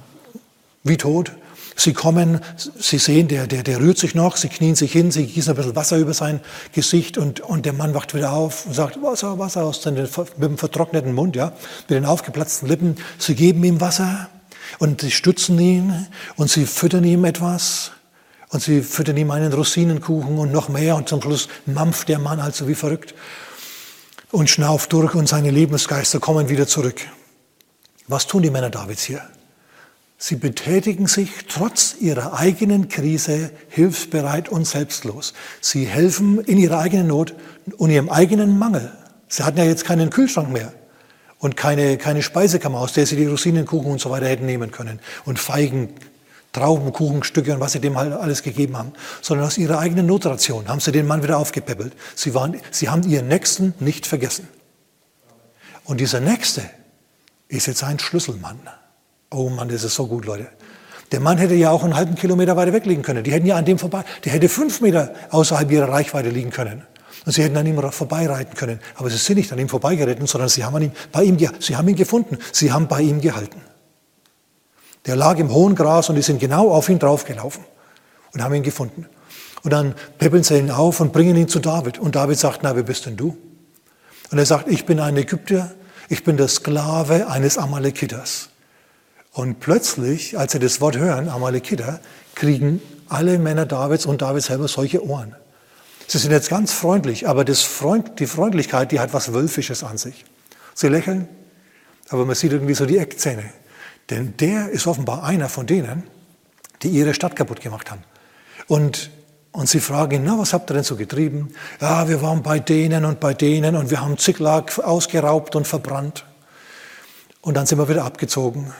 wie tot. Sie kommen, sie sehen, der, der, der rührt sich noch, sie knien sich hin, sie gießen ein bisschen Wasser über sein Gesicht und, und der Mann wacht wieder auf und sagt, Wasser, Wasser aus dem, mit dem vertrockneten Mund, ja, mit den aufgeplatzten Lippen. Sie geben ihm Wasser und sie stützen ihn und sie füttern ihm etwas und sie füttern ihm einen Rosinenkuchen und noch mehr und zum Schluss mampft der Mann also wie verrückt und schnauft durch und seine Lebensgeister kommen wieder zurück. Was tun die Männer Davids hier? Sie betätigen sich trotz ihrer eigenen Krise hilfsbereit und selbstlos. Sie helfen in ihrer eigenen Not und ihrem eigenen Mangel. Sie hatten ja jetzt keinen Kühlschrank mehr und keine, keine Speisekammer, aus der sie die Rosinenkuchen und so weiter hätten nehmen können und Feigen, Traubenkuchenstücke und was sie dem halt alles gegeben haben, sondern aus ihrer eigenen Notration haben sie den Mann wieder aufgepäppelt. Sie, waren, sie haben ihren Nächsten nicht vergessen. Und dieser Nächste ist jetzt ein Schlüsselmann. Oh Mann, das ist so gut, Leute. Der Mann hätte ja auch einen halben Kilometer weiter weg liegen können. Die hätten ja an dem vorbei, der hätte fünf Meter außerhalb ihrer Reichweite liegen können. Und sie hätten an ihm vorbeireiten können. Aber sie sind nicht an ihm vorbeigeritten, sondern sie haben, an ihm, bei ihm, sie haben ihn gefunden. Sie haben bei ihm gehalten. Der lag im hohen Gras und die sind genau auf ihn draufgelaufen und haben ihn gefunden. Und dann peppeln sie ihn auf und bringen ihn zu David. Und David sagt, na, wer bist denn du? Und er sagt, ich bin ein Ägypter, ich bin der Sklave eines Amalekiters. Und plötzlich, als sie das Wort hören, Amalekiter, kriegen alle Männer Davids und David selber solche Ohren. Sie sind jetzt ganz freundlich, aber Freund, die Freundlichkeit, die hat was Wölfisches an sich. Sie lächeln, aber man sieht irgendwie so die Eckzähne. Denn der ist offenbar einer von denen, die ihre Stadt kaputt gemacht haben. Und, und sie fragen ihn, na, was habt ihr denn so getrieben? Ja, wir waren bei denen und bei denen und wir haben Ziklag ausgeraubt und verbrannt. Und dann sind wir wieder abgezogen.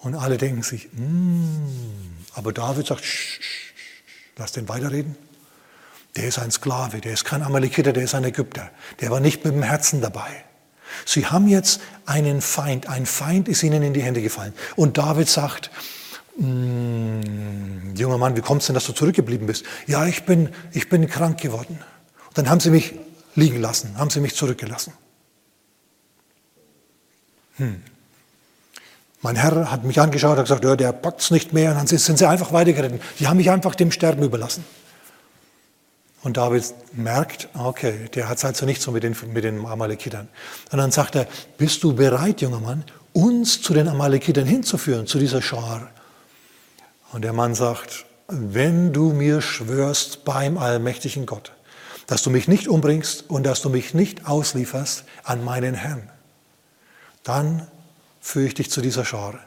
Und alle denken sich, mm. aber David sagt, sch, sch, lass den weiterreden. Der ist ein Sklave, der ist kein Amalekiter, der ist ein Ägypter. Der war nicht mit dem Herzen dabei. Sie haben jetzt einen Feind, ein Feind ist ihnen in die Hände gefallen. Und David sagt, mm, junger Mann, wie kommt es denn, dass du zurückgeblieben bist? Ja, ich bin, ich bin krank geworden. Und dann haben sie mich liegen lassen, haben sie mich zurückgelassen. Hm. Mein Herr hat mich angeschaut, hat gesagt, ja, der packt es nicht mehr. Und dann sind sie einfach weitergeritten. Die haben mich einfach dem Sterben überlassen. Und David merkt, okay, der hat es also nicht so mit den, mit den Amalekitern. Und dann sagt er, bist du bereit, junger Mann, uns zu den Amalekitern hinzuführen, zu dieser Schar? Und der Mann sagt, wenn du mir schwörst beim allmächtigen Gott, dass du mich nicht umbringst und dass du mich nicht auslieferst an meinen Herrn, dann führe ich dich zu dieser Schar.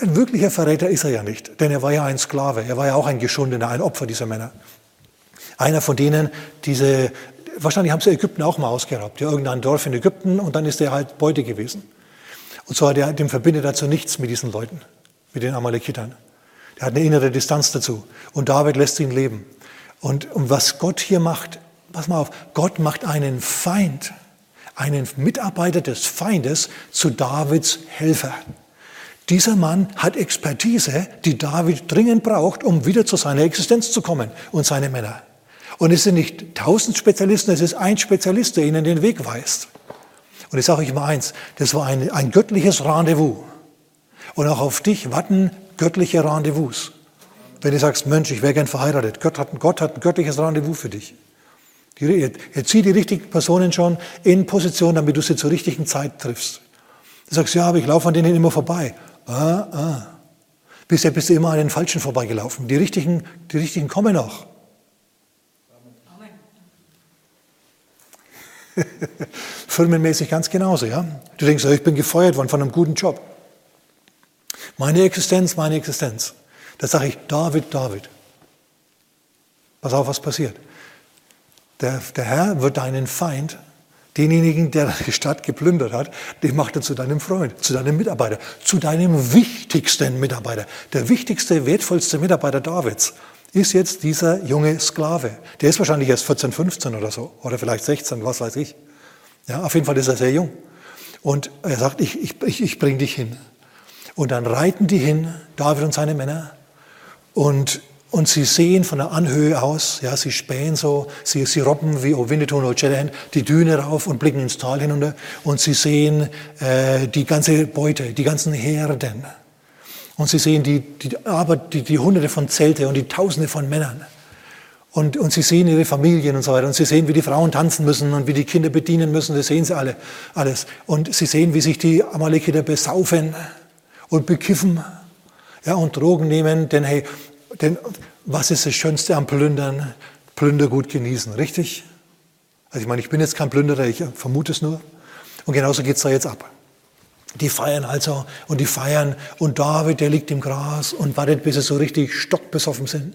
Ein wirklicher Verräter ist er ja nicht, denn er war ja ein Sklave, er war ja auch ein Geschundener, ein Opfer dieser Männer. Einer von denen, diese, wahrscheinlich haben sie Ägypten auch mal ausgeraubt, ja, irgendein Dorf in Ägypten und dann ist er halt Beute gewesen. Und so hat er, dem verbindet dazu nichts mit diesen Leuten, mit den Amalekitern. Er hat eine innere Distanz dazu. Und David lässt ihn leben. Und, und was Gott hier macht, pass mal auf, Gott macht einen Feind einen Mitarbeiter des Feindes zu Davids Helfer. Dieser Mann hat Expertise, die David dringend braucht, um wieder zu seiner Existenz zu kommen und seine Männer. Und es sind nicht tausend Spezialisten, es ist ein Spezialist, der ihnen den Weg weist. Und ich sage euch mal eins, das war ein, ein göttliches Rendezvous. Und auch auf dich warten göttliche Rendezvous. Wenn du sagst, Mensch, ich wäre gern verheiratet, Gott hat, Gott hat ein göttliches Rendezvous für dich. Ihr zieht die richtigen Personen schon in Position, damit du sie zur richtigen Zeit triffst. Du sagst, ja, aber ich laufe an denen immer vorbei. Ah, ah. Bisher bist du immer an den Falschen vorbeigelaufen. Die richtigen, die richtigen kommen noch. Firmenmäßig ganz genauso, ja. Du denkst, ich bin gefeuert worden von einem guten Job. Meine Existenz, meine Existenz. Da sage ich, David, David. Pass auf, was passiert. Der, der Herr wird deinen Feind, denjenigen, der die Stadt geplündert hat, den macht er zu deinem Freund, zu deinem Mitarbeiter, zu deinem wichtigsten Mitarbeiter. Der wichtigste, wertvollste Mitarbeiter Davids ist jetzt dieser junge Sklave. Der ist wahrscheinlich erst 14, 15 oder so, oder vielleicht 16, was weiß ich. Ja, auf jeden Fall ist er sehr jung. Und er sagt, ich, ich, ich, ich bring dich hin. Und dann reiten die hin, David und seine Männer, und, und sie sehen von der Anhöhe aus, ja, sie spähen so, sie, sie robben wie Winnetou und O'Shanahan die Düne rauf und blicken ins Tal hinunter und sie sehen äh, die ganze Beute, die ganzen Herden. Und sie sehen die, die, Arbeit, die, die Hunderte von Zelte und die Tausende von Männern. Und, und sie sehen ihre Familien und so weiter. Und sie sehen, wie die Frauen tanzen müssen und wie die Kinder bedienen müssen. Das sehen sie alle, alles. Und sie sehen, wie sich die Amalekiter besaufen und bekiffen ja, und Drogen nehmen. Denn hey, denn was ist das Schönste am Plündern? Plündergut genießen, richtig? Also ich meine, ich bin jetzt kein Plünderer, ich vermute es nur. Und genauso geht es da jetzt ab. Die feiern also und die feiern und David, der liegt im Gras und wartet, bis sie so richtig stockbesoffen sind.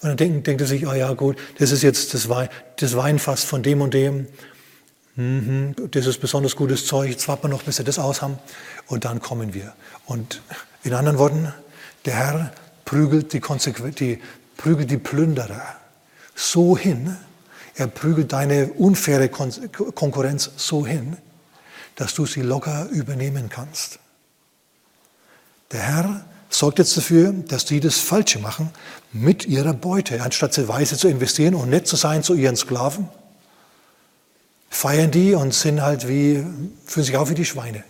Und dann denkt, denkt er sich, oh ja gut, das ist jetzt das, Wein, das Weinfass von dem und dem. Mhm, das ist besonders gutes Zeug, jetzt warten wir noch, bis sie das aus haben. Und dann kommen wir. Und in anderen Worten, der Herr prügelt die, die, prügelt die Plünderer so hin, er prügelt deine unfaire Kon Konkurrenz so hin, dass du sie locker übernehmen kannst. Der Herr sorgt jetzt dafür, dass die das Falsche machen mit ihrer Beute. Anstatt sie weise zu investieren und nett zu sein zu ihren Sklaven, feiern die und sind halt wie, fühlen sich auch wie die Schweine.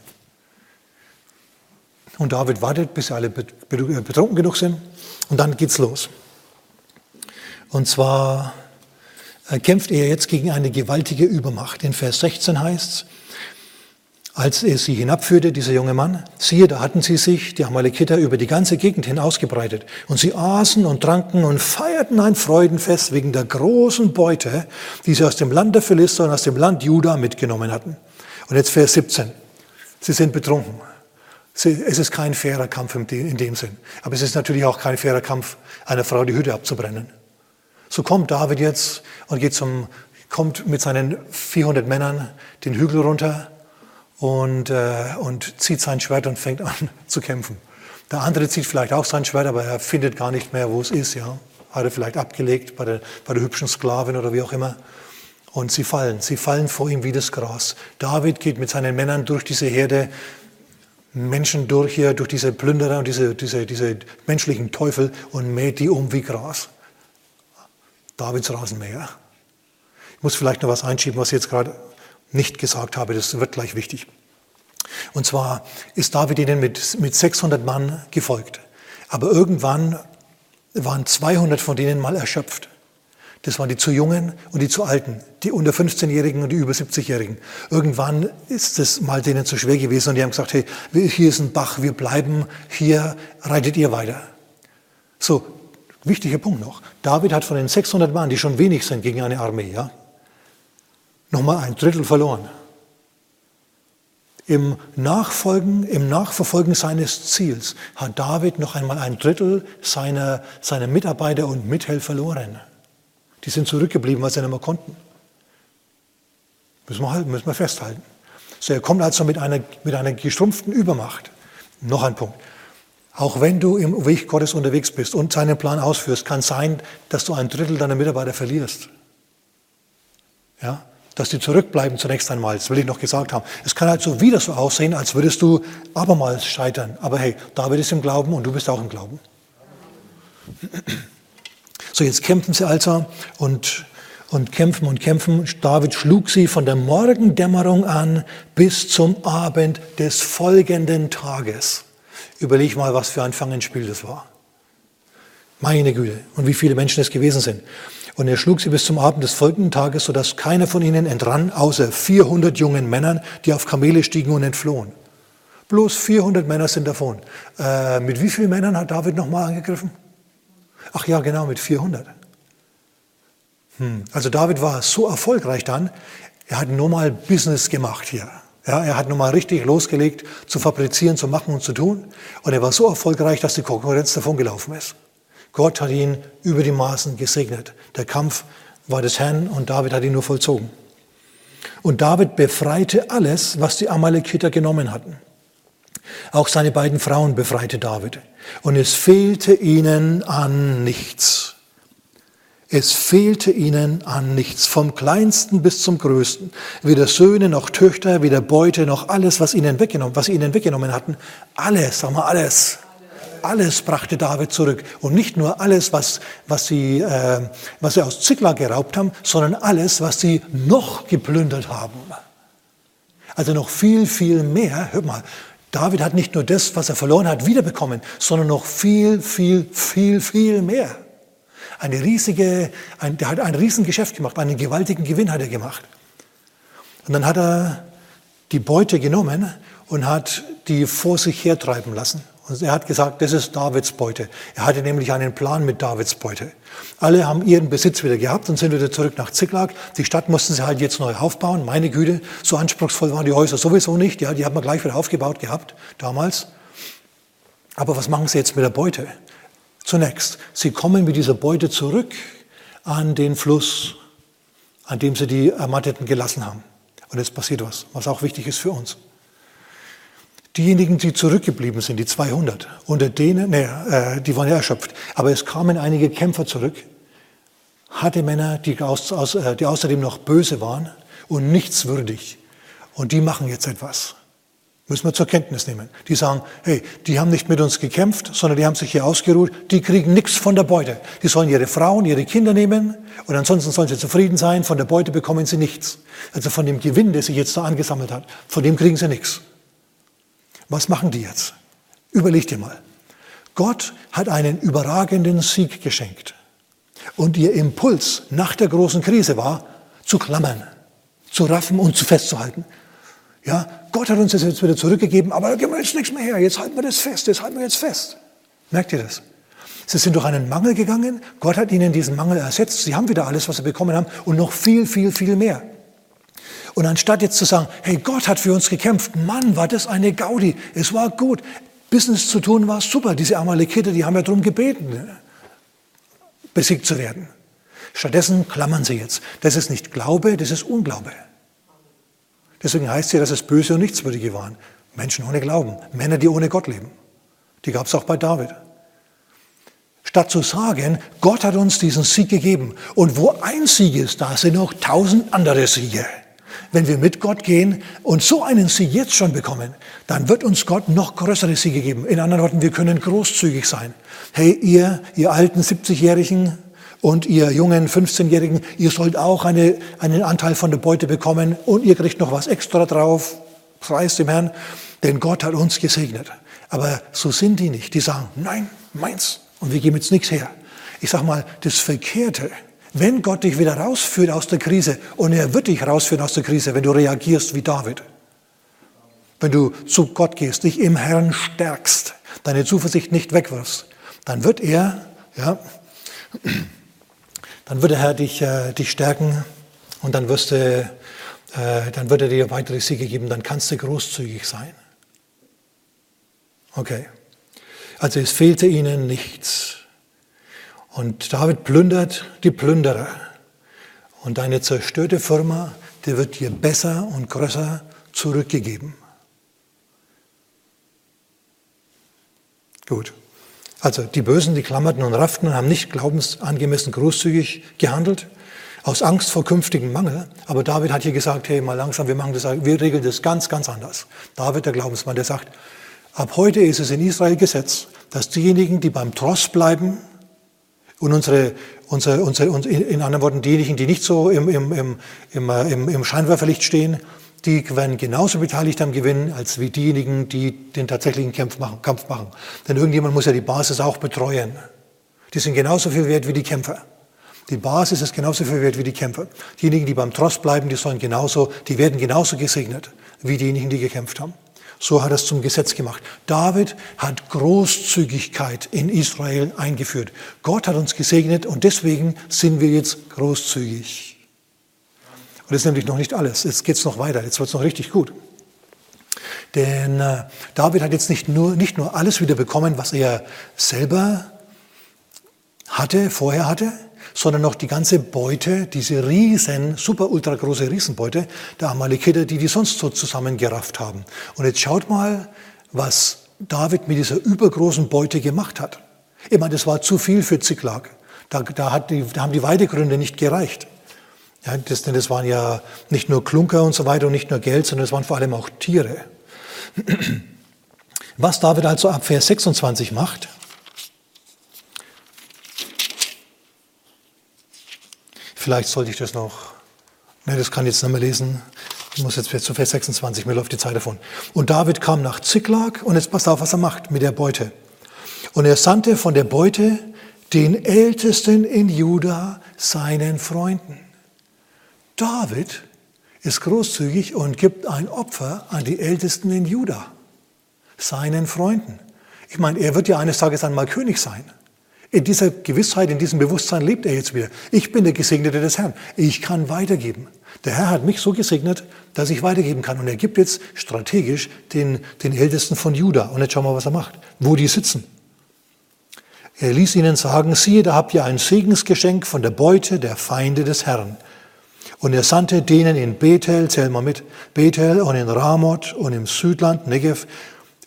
Und David wartet, bis alle betrunken genug sind und dann geht's los. Und zwar äh, kämpft er jetzt gegen eine gewaltige Übermacht. In Vers 16 heißt es, als er sie hinabführte, dieser junge Mann, siehe, da hatten sie sich, die Amalekiter, über die ganze Gegend hin ausgebreitet. Und sie aßen und tranken und feierten ein Freudenfest wegen der großen Beute, die sie aus dem Land der Philister und aus dem Land Juda mitgenommen hatten. Und jetzt Vers 17. Sie sind betrunken. Es ist kein fairer Kampf in dem Sinn. Aber es ist natürlich auch kein fairer Kampf, einer Frau die Hütte abzubrennen. So kommt David jetzt und geht zum, kommt mit seinen 400 Männern den Hügel runter und, äh, und zieht sein Schwert und fängt an zu kämpfen. Der andere zieht vielleicht auch sein Schwert, aber er findet gar nicht mehr, wo es ist. Ja. Hat er vielleicht abgelegt bei der, bei der hübschen Sklavin oder wie auch immer. Und sie fallen, sie fallen vor ihm wie das Gras. David geht mit seinen Männern durch diese Herde Menschen durch hier, durch diese Plünderer und diese, diese, diese menschlichen Teufel und mäht die um wie Gras. Davids Rasenmäher. Ich muss vielleicht noch was einschieben, was ich jetzt gerade nicht gesagt habe, das wird gleich wichtig. Und zwar ist David ihnen mit, mit 600 Mann gefolgt. Aber irgendwann waren 200 von denen mal erschöpft. Das waren die zu Jungen und die zu Alten, die unter 15-Jährigen und die über 70-Jährigen. Irgendwann ist es mal denen zu schwer gewesen und die haben gesagt, hey, hier ist ein Bach, wir bleiben hier, reitet ihr weiter. So, wichtiger Punkt noch. David hat von den 600 Mann, die schon wenig sind gegen eine Armee, ja, nochmal ein Drittel verloren. Im Nachfolgen, im Nachverfolgen seines Ziels hat David noch einmal ein Drittel seiner, seiner Mitarbeiter und Mithelfer verloren. Die sind zurückgeblieben, weil sie nicht mehr konnten. Müssen wir, halten, müssen wir festhalten. So, er kommt also mit einer, mit einer gestrumpften Übermacht. Noch ein Punkt. Auch wenn du im Weg Gottes unterwegs bist und seinen Plan ausführst, kann sein, dass du ein Drittel deiner Mitarbeiter verlierst. Ja? Dass die zurückbleiben zunächst einmal, das will ich noch gesagt haben. Es kann halt so wieder so aussehen, als würdest du abermals scheitern. Aber hey, David ist im Glauben und du bist auch im Glauben. So, jetzt kämpfen sie also und, und kämpfen und kämpfen. David schlug sie von der Morgendämmerung an bis zum Abend des folgenden Tages. Überleg mal, was für ein Fangenspiel das war. Meine Güte. Und wie viele Menschen es gewesen sind. Und er schlug sie bis zum Abend des folgenden Tages, sodass keiner von ihnen entrann, außer 400 jungen Männern, die auf Kamele stiegen und entflohen. Bloß 400 Männer sind davon. Äh, mit wie vielen Männern hat David nochmal angegriffen? Ach ja, genau, mit 400. Hm. Also David war so erfolgreich dann, Er hat nur mal Business gemacht hier. Ja, er hat nun mal richtig losgelegt zu fabrizieren, zu machen und zu tun. Und er war so erfolgreich, dass die Konkurrenz davon gelaufen ist. Gott hat ihn über die Maßen gesegnet. Der Kampf war des Herrn und David hat ihn nur vollzogen. Und David befreite alles, was die Amalekiter genommen hatten. Auch seine beiden Frauen befreite David. Und es fehlte ihnen an nichts. Es fehlte ihnen an nichts, vom kleinsten bis zum größten. Weder Söhne noch Töchter, weder Beute noch alles, was ihnen weggenommen, was sie ihnen weggenommen hatten. Alles, sagen wir alles. Alles brachte David zurück. Und nicht nur alles, was, was, sie, äh, was sie aus Ziklag geraubt haben, sondern alles, was sie noch geplündert haben. Also noch viel, viel mehr. Hört mal, David hat nicht nur das, was er verloren hat, wiederbekommen, sondern noch viel, viel, viel, viel mehr. Eine riesige, ein, der hat ein Riesengeschäft gemacht, einen gewaltigen Gewinn hat er gemacht. Und dann hat er die Beute genommen und hat die vor sich hertreiben lassen. Und er hat gesagt, das ist Davids Beute. Er hatte nämlich einen Plan mit Davids Beute. Alle haben ihren Besitz wieder gehabt und sind wieder zurück nach Ziklag. Die Stadt mussten sie halt jetzt neu aufbauen. Meine Güte, so anspruchsvoll waren die Häuser sowieso nicht. Ja, die hat man gleich wieder aufgebaut gehabt damals. Aber was machen sie jetzt mit der Beute? Zunächst, sie kommen mit dieser Beute zurück an den Fluss, an dem sie die Ermatteten gelassen haben. Und jetzt passiert was, was auch wichtig ist für uns. Diejenigen, die zurückgeblieben sind, die 200, unter denen, nee, äh, die waren ja erschöpft, aber es kamen einige Kämpfer zurück, harte Männer, die, aus, aus, äh, die außerdem noch böse waren und nichtswürdig. Und die machen jetzt etwas. Müssen wir zur Kenntnis nehmen. Die sagen, hey, die haben nicht mit uns gekämpft, sondern die haben sich hier ausgeruht, die kriegen nichts von der Beute. Die sollen ihre Frauen, ihre Kinder nehmen und ansonsten sollen sie zufrieden sein, von der Beute bekommen sie nichts. Also von dem Gewinn, der sich jetzt da angesammelt hat, von dem kriegen sie nichts. Was machen die jetzt? Überleg dir mal. Gott hat einen überragenden Sieg geschenkt. Und ihr Impuls nach der großen Krise war, zu klammern, zu raffen und zu festzuhalten. Ja, Gott hat uns das jetzt wieder zurückgegeben, aber da geben wir jetzt nichts mehr her. Jetzt halten wir das fest, das halten wir jetzt fest. Merkt ihr das? Sie sind durch einen Mangel gegangen. Gott hat ihnen diesen Mangel ersetzt. Sie haben wieder alles, was sie bekommen haben und noch viel, viel, viel mehr. Und anstatt jetzt zu sagen, hey, Gott hat für uns gekämpft, Mann, war das eine Gaudi, es war gut, Business zu tun war super. Diese Amalekiter, die haben ja darum gebeten, ne, besiegt zu werden. Stattdessen klammern sie jetzt. Das ist nicht Glaube, das ist Unglaube. Deswegen heißt ja, dass es Böse und Nichtswürdige waren. Menschen ohne Glauben, Männer, die ohne Gott leben. Die gab es auch bei David. Statt zu sagen, Gott hat uns diesen Sieg gegeben und wo ein Sieg ist, da sind noch tausend andere Siege. Wenn wir mit Gott gehen und so einen Sieg jetzt schon bekommen, dann wird uns Gott noch größere Siege geben. In anderen Worten, wir können großzügig sein. Hey, ihr, ihr alten 70-Jährigen, und ihr jungen 15-Jährigen, ihr sollt auch eine, einen Anteil von der Beute bekommen und ihr kriegt noch was extra drauf. Preis dem Herrn, denn Gott hat uns gesegnet. Aber so sind die nicht. Die sagen, nein, meins. Und wir geben jetzt nichts her. Ich sag mal, das Verkehrte, wenn Gott dich wieder rausführt aus der Krise, und er wird dich rausführen aus der Krise, wenn du reagierst wie David, wenn du zu Gott gehst, dich im Herrn stärkst, deine Zuversicht nicht wegwirfst, dann wird er, ja, dann wird der Herr dich, äh, dich stärken und dann, wirst du, äh, dann wird er dir weitere Siege geben, dann kannst du großzügig sein. Okay. Also es fehlte ihnen nichts. Und David plündert die Plünderer. Und deine zerstörte Firma, die wird dir besser und größer zurückgegeben. Gut. Also die Bösen, die klammerten und rafften und haben nicht glaubensangemessen großzügig gehandelt, aus Angst vor künftigem Mangel. Aber David hat hier gesagt, hey, mal langsam, wir machen das, wir regeln das ganz, ganz anders. David, der Glaubensmann, der sagt, ab heute ist es in Israel Gesetz, dass diejenigen, die beim Tross bleiben, und unsere, unsere, unsere, in anderen Worten, diejenigen, die nicht so im, im, im, im, äh, im Scheinwerferlicht stehen, die werden genauso beteiligt am Gewinn als wie diejenigen, die den tatsächlichen Kampf machen, Kampf machen. Denn irgendjemand muss ja die Basis auch betreuen. Die sind genauso viel wert wie die Kämpfer. Die Basis ist genauso viel wert wie die Kämpfer. Diejenigen, die beim Trost bleiben, die sollen genauso, die werden genauso gesegnet wie diejenigen, die gekämpft haben. So hat er es zum Gesetz gemacht. David hat Großzügigkeit in Israel eingeführt. Gott hat uns gesegnet und deswegen sind wir jetzt großzügig. Und das ist nämlich noch nicht alles. Jetzt geht es noch weiter. Jetzt wird es noch richtig gut. Denn äh, David hat jetzt nicht nur, nicht nur alles wieder bekommen, was er selber hatte, vorher hatte, sondern noch die ganze Beute, diese riesen, super ultra große Riesenbeute der Amalekiter, die die sonst so zusammengerafft haben. Und jetzt schaut mal, was David mit dieser übergroßen Beute gemacht hat. Ich meine, das war zu viel für Ziklag. Da, da, die, da haben die Weidegründe nicht gereicht. Ja, das, denn das waren ja nicht nur Klunker und so weiter und nicht nur Geld, sondern es waren vor allem auch Tiere. Was David also ab Vers 26 macht, vielleicht sollte ich das noch, ne, das kann ich jetzt nicht mehr lesen, ich muss jetzt zu Vers 26, mir läuft die Zeit davon. Und David kam nach Ziklag und jetzt passt auf, was er macht mit der Beute. Und er sandte von der Beute den Ältesten in Juda seinen Freunden. David ist großzügig und gibt ein Opfer an die Ältesten in Juda, seinen Freunden. Ich meine, er wird ja eines Tages einmal König sein. In dieser Gewissheit, in diesem Bewusstsein lebt er jetzt wieder. Ich bin der Gesegnete des Herrn. Ich kann weitergeben. Der Herr hat mich so gesegnet, dass ich weitergeben kann. Und er gibt jetzt strategisch den, den Ältesten von Juda. Und jetzt schauen wir, was er macht. Wo die sitzen. Er ließ ihnen sagen, siehe, da habt ihr ein Segensgeschenk von der Beute der Feinde des Herrn. Und er sandte denen in Bethel, zähl mal mit, Bethel und in Ramoth und im Südland, Negev,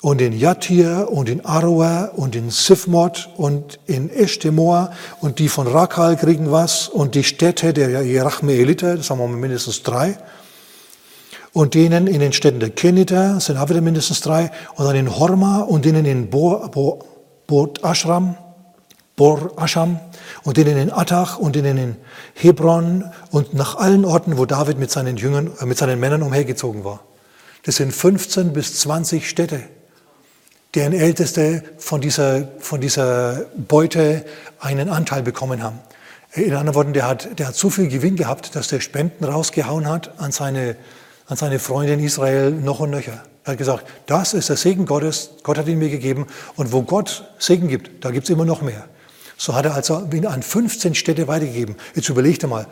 und in Jatir und in Aroer und in Sifmot und in Eshtemoa und die von Rakal kriegen was und die Städte der Jerachmeeliter, das haben wir mindestens drei. Und denen in den Städten der Keniter sind auch wieder mindestens drei. Und dann in Horma und denen in Bo, Bo, Bot Ashram, Bor Asham und denen in Attach und denen in Hebron und nach allen Orten, wo David mit seinen Jüngern, äh, mit seinen Männern umhergezogen war. Das sind 15 bis 20 Städte, deren Älteste von dieser, von dieser Beute einen Anteil bekommen haben. In anderen Worten, der hat, der hat so viel Gewinn gehabt, dass der Spenden rausgehauen hat an seine, an seine Freunde in Israel noch und nöcher. Er hat gesagt, das ist der Segen Gottes, Gott hat ihn mir gegeben und wo Gott Segen gibt, da gibt es immer noch mehr. So hat er also an 15 Städte weitergegeben. Jetzt überlegt er mal.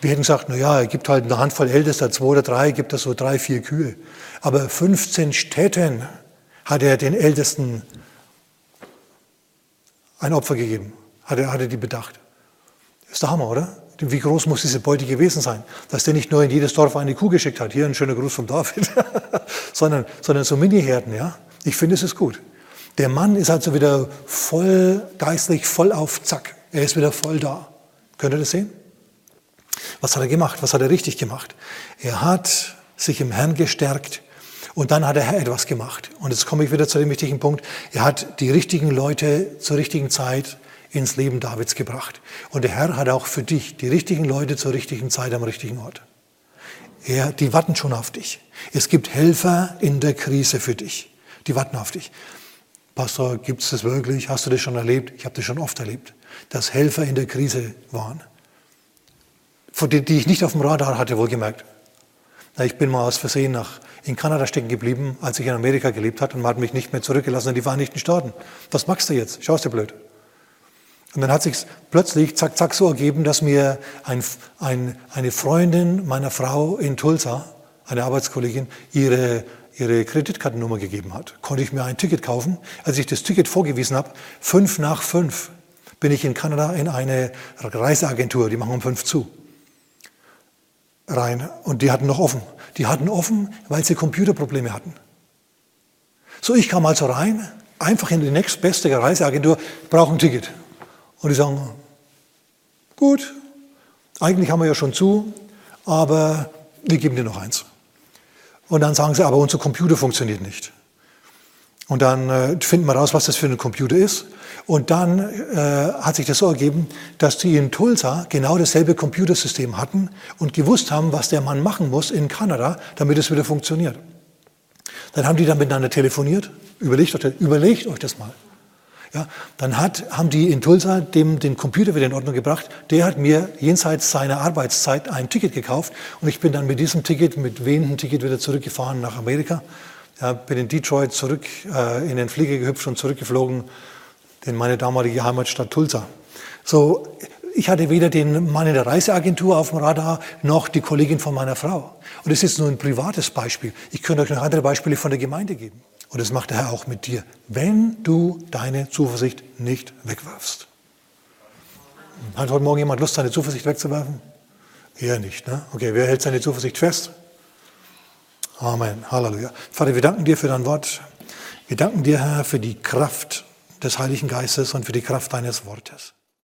Wir hätten gesagt, na ja, er gibt halt eine Handvoll Ältester, zwei oder drei, gibt er so drei, vier Kühe. Aber 15 Städten hat er den Ältesten ein Opfer gegeben. Hat er, hat er die bedacht. Ist der Hammer, oder? Wie groß muss diese Beute gewesen sein, dass der nicht nur in jedes Dorf eine Kuh geschickt hat, hier ein schöner Gruß vom David, sondern, sondern so Mini-Herden, ja? Ich finde, es ist gut. Der Mann ist also wieder voll geistlich, voll auf Zack. Er ist wieder voll da. Könnt ihr das sehen? Was hat er gemacht? Was hat er richtig gemacht? Er hat sich im Herrn gestärkt und dann hat der Herr etwas gemacht. Und jetzt komme ich wieder zu dem wichtigen Punkt. Er hat die richtigen Leute zur richtigen Zeit ins Leben Davids gebracht. Und der Herr hat auch für dich die richtigen Leute zur richtigen Zeit am richtigen Ort. Er, die warten schon auf dich. Es gibt Helfer in der Krise für dich. Die warten auf dich. Pastor, gibt es das wirklich? Hast du das schon erlebt? Ich habe das schon oft erlebt, dass Helfer in der Krise waren, von denen, die ich nicht auf dem Radar hatte, wohlgemerkt. Ich bin mal aus Versehen nach, in Kanada stecken geblieben, als ich in Amerika gelebt habe und man hat mich nicht mehr zurückgelassen in die Vereinigten Staaten. Was machst du jetzt? Schaust du blöd? Und dann hat sich plötzlich zack, zack so ergeben, dass mir ein, ein, eine Freundin meiner Frau in Tulsa, eine Arbeitskollegin, ihre ihre Kreditkartennummer gegeben hat, konnte ich mir ein Ticket kaufen. Als ich das Ticket vorgewiesen habe, fünf nach fünf, bin ich in Kanada in eine Reiseagentur, die machen um fünf zu, rein. Und die hatten noch offen. Die hatten offen, weil sie Computerprobleme hatten. So, ich kam also rein, einfach in die nächstbeste Reiseagentur, brauche ein Ticket. Und die sagen, gut, eigentlich haben wir ja schon zu, aber wir geben dir noch eins. Und dann sagen sie, aber unser Computer funktioniert nicht. Und dann äh, finden wir raus, was das für ein Computer ist. Und dann äh, hat sich das so ergeben, dass die in Tulsa genau dasselbe Computersystem hatten und gewusst haben, was der Mann machen muss in Kanada, damit es wieder funktioniert. Dann haben die dann miteinander telefoniert. Überlegt euch, überlegt euch das mal. Ja, dann hat, haben die in Tulsa dem, den Computer wieder in Ordnung gebracht. Der hat mir jenseits seiner Arbeitszeit ein Ticket gekauft und ich bin dann mit diesem Ticket, mit wehenden Ticket wieder zurückgefahren nach Amerika. Ja, bin in Detroit zurück äh, in den Flieger gehüpft und zurückgeflogen in meine damalige Heimatstadt Tulsa. So, ich hatte weder den Mann in der Reiseagentur auf dem Radar, noch die Kollegin von meiner Frau. Und das ist nur ein privates Beispiel. Ich könnte euch noch andere Beispiele von der Gemeinde geben. Und das macht der Herr auch mit dir, wenn du deine Zuversicht nicht wegwirfst. Hat heute Morgen jemand Lust, seine Zuversicht wegzuwerfen? Eher nicht. Ne? Okay, wer hält seine Zuversicht fest? Amen. Halleluja. Vater, wir danken dir für dein Wort. Wir danken dir, Herr, für die Kraft des Heiligen Geistes und für die Kraft deines Wortes.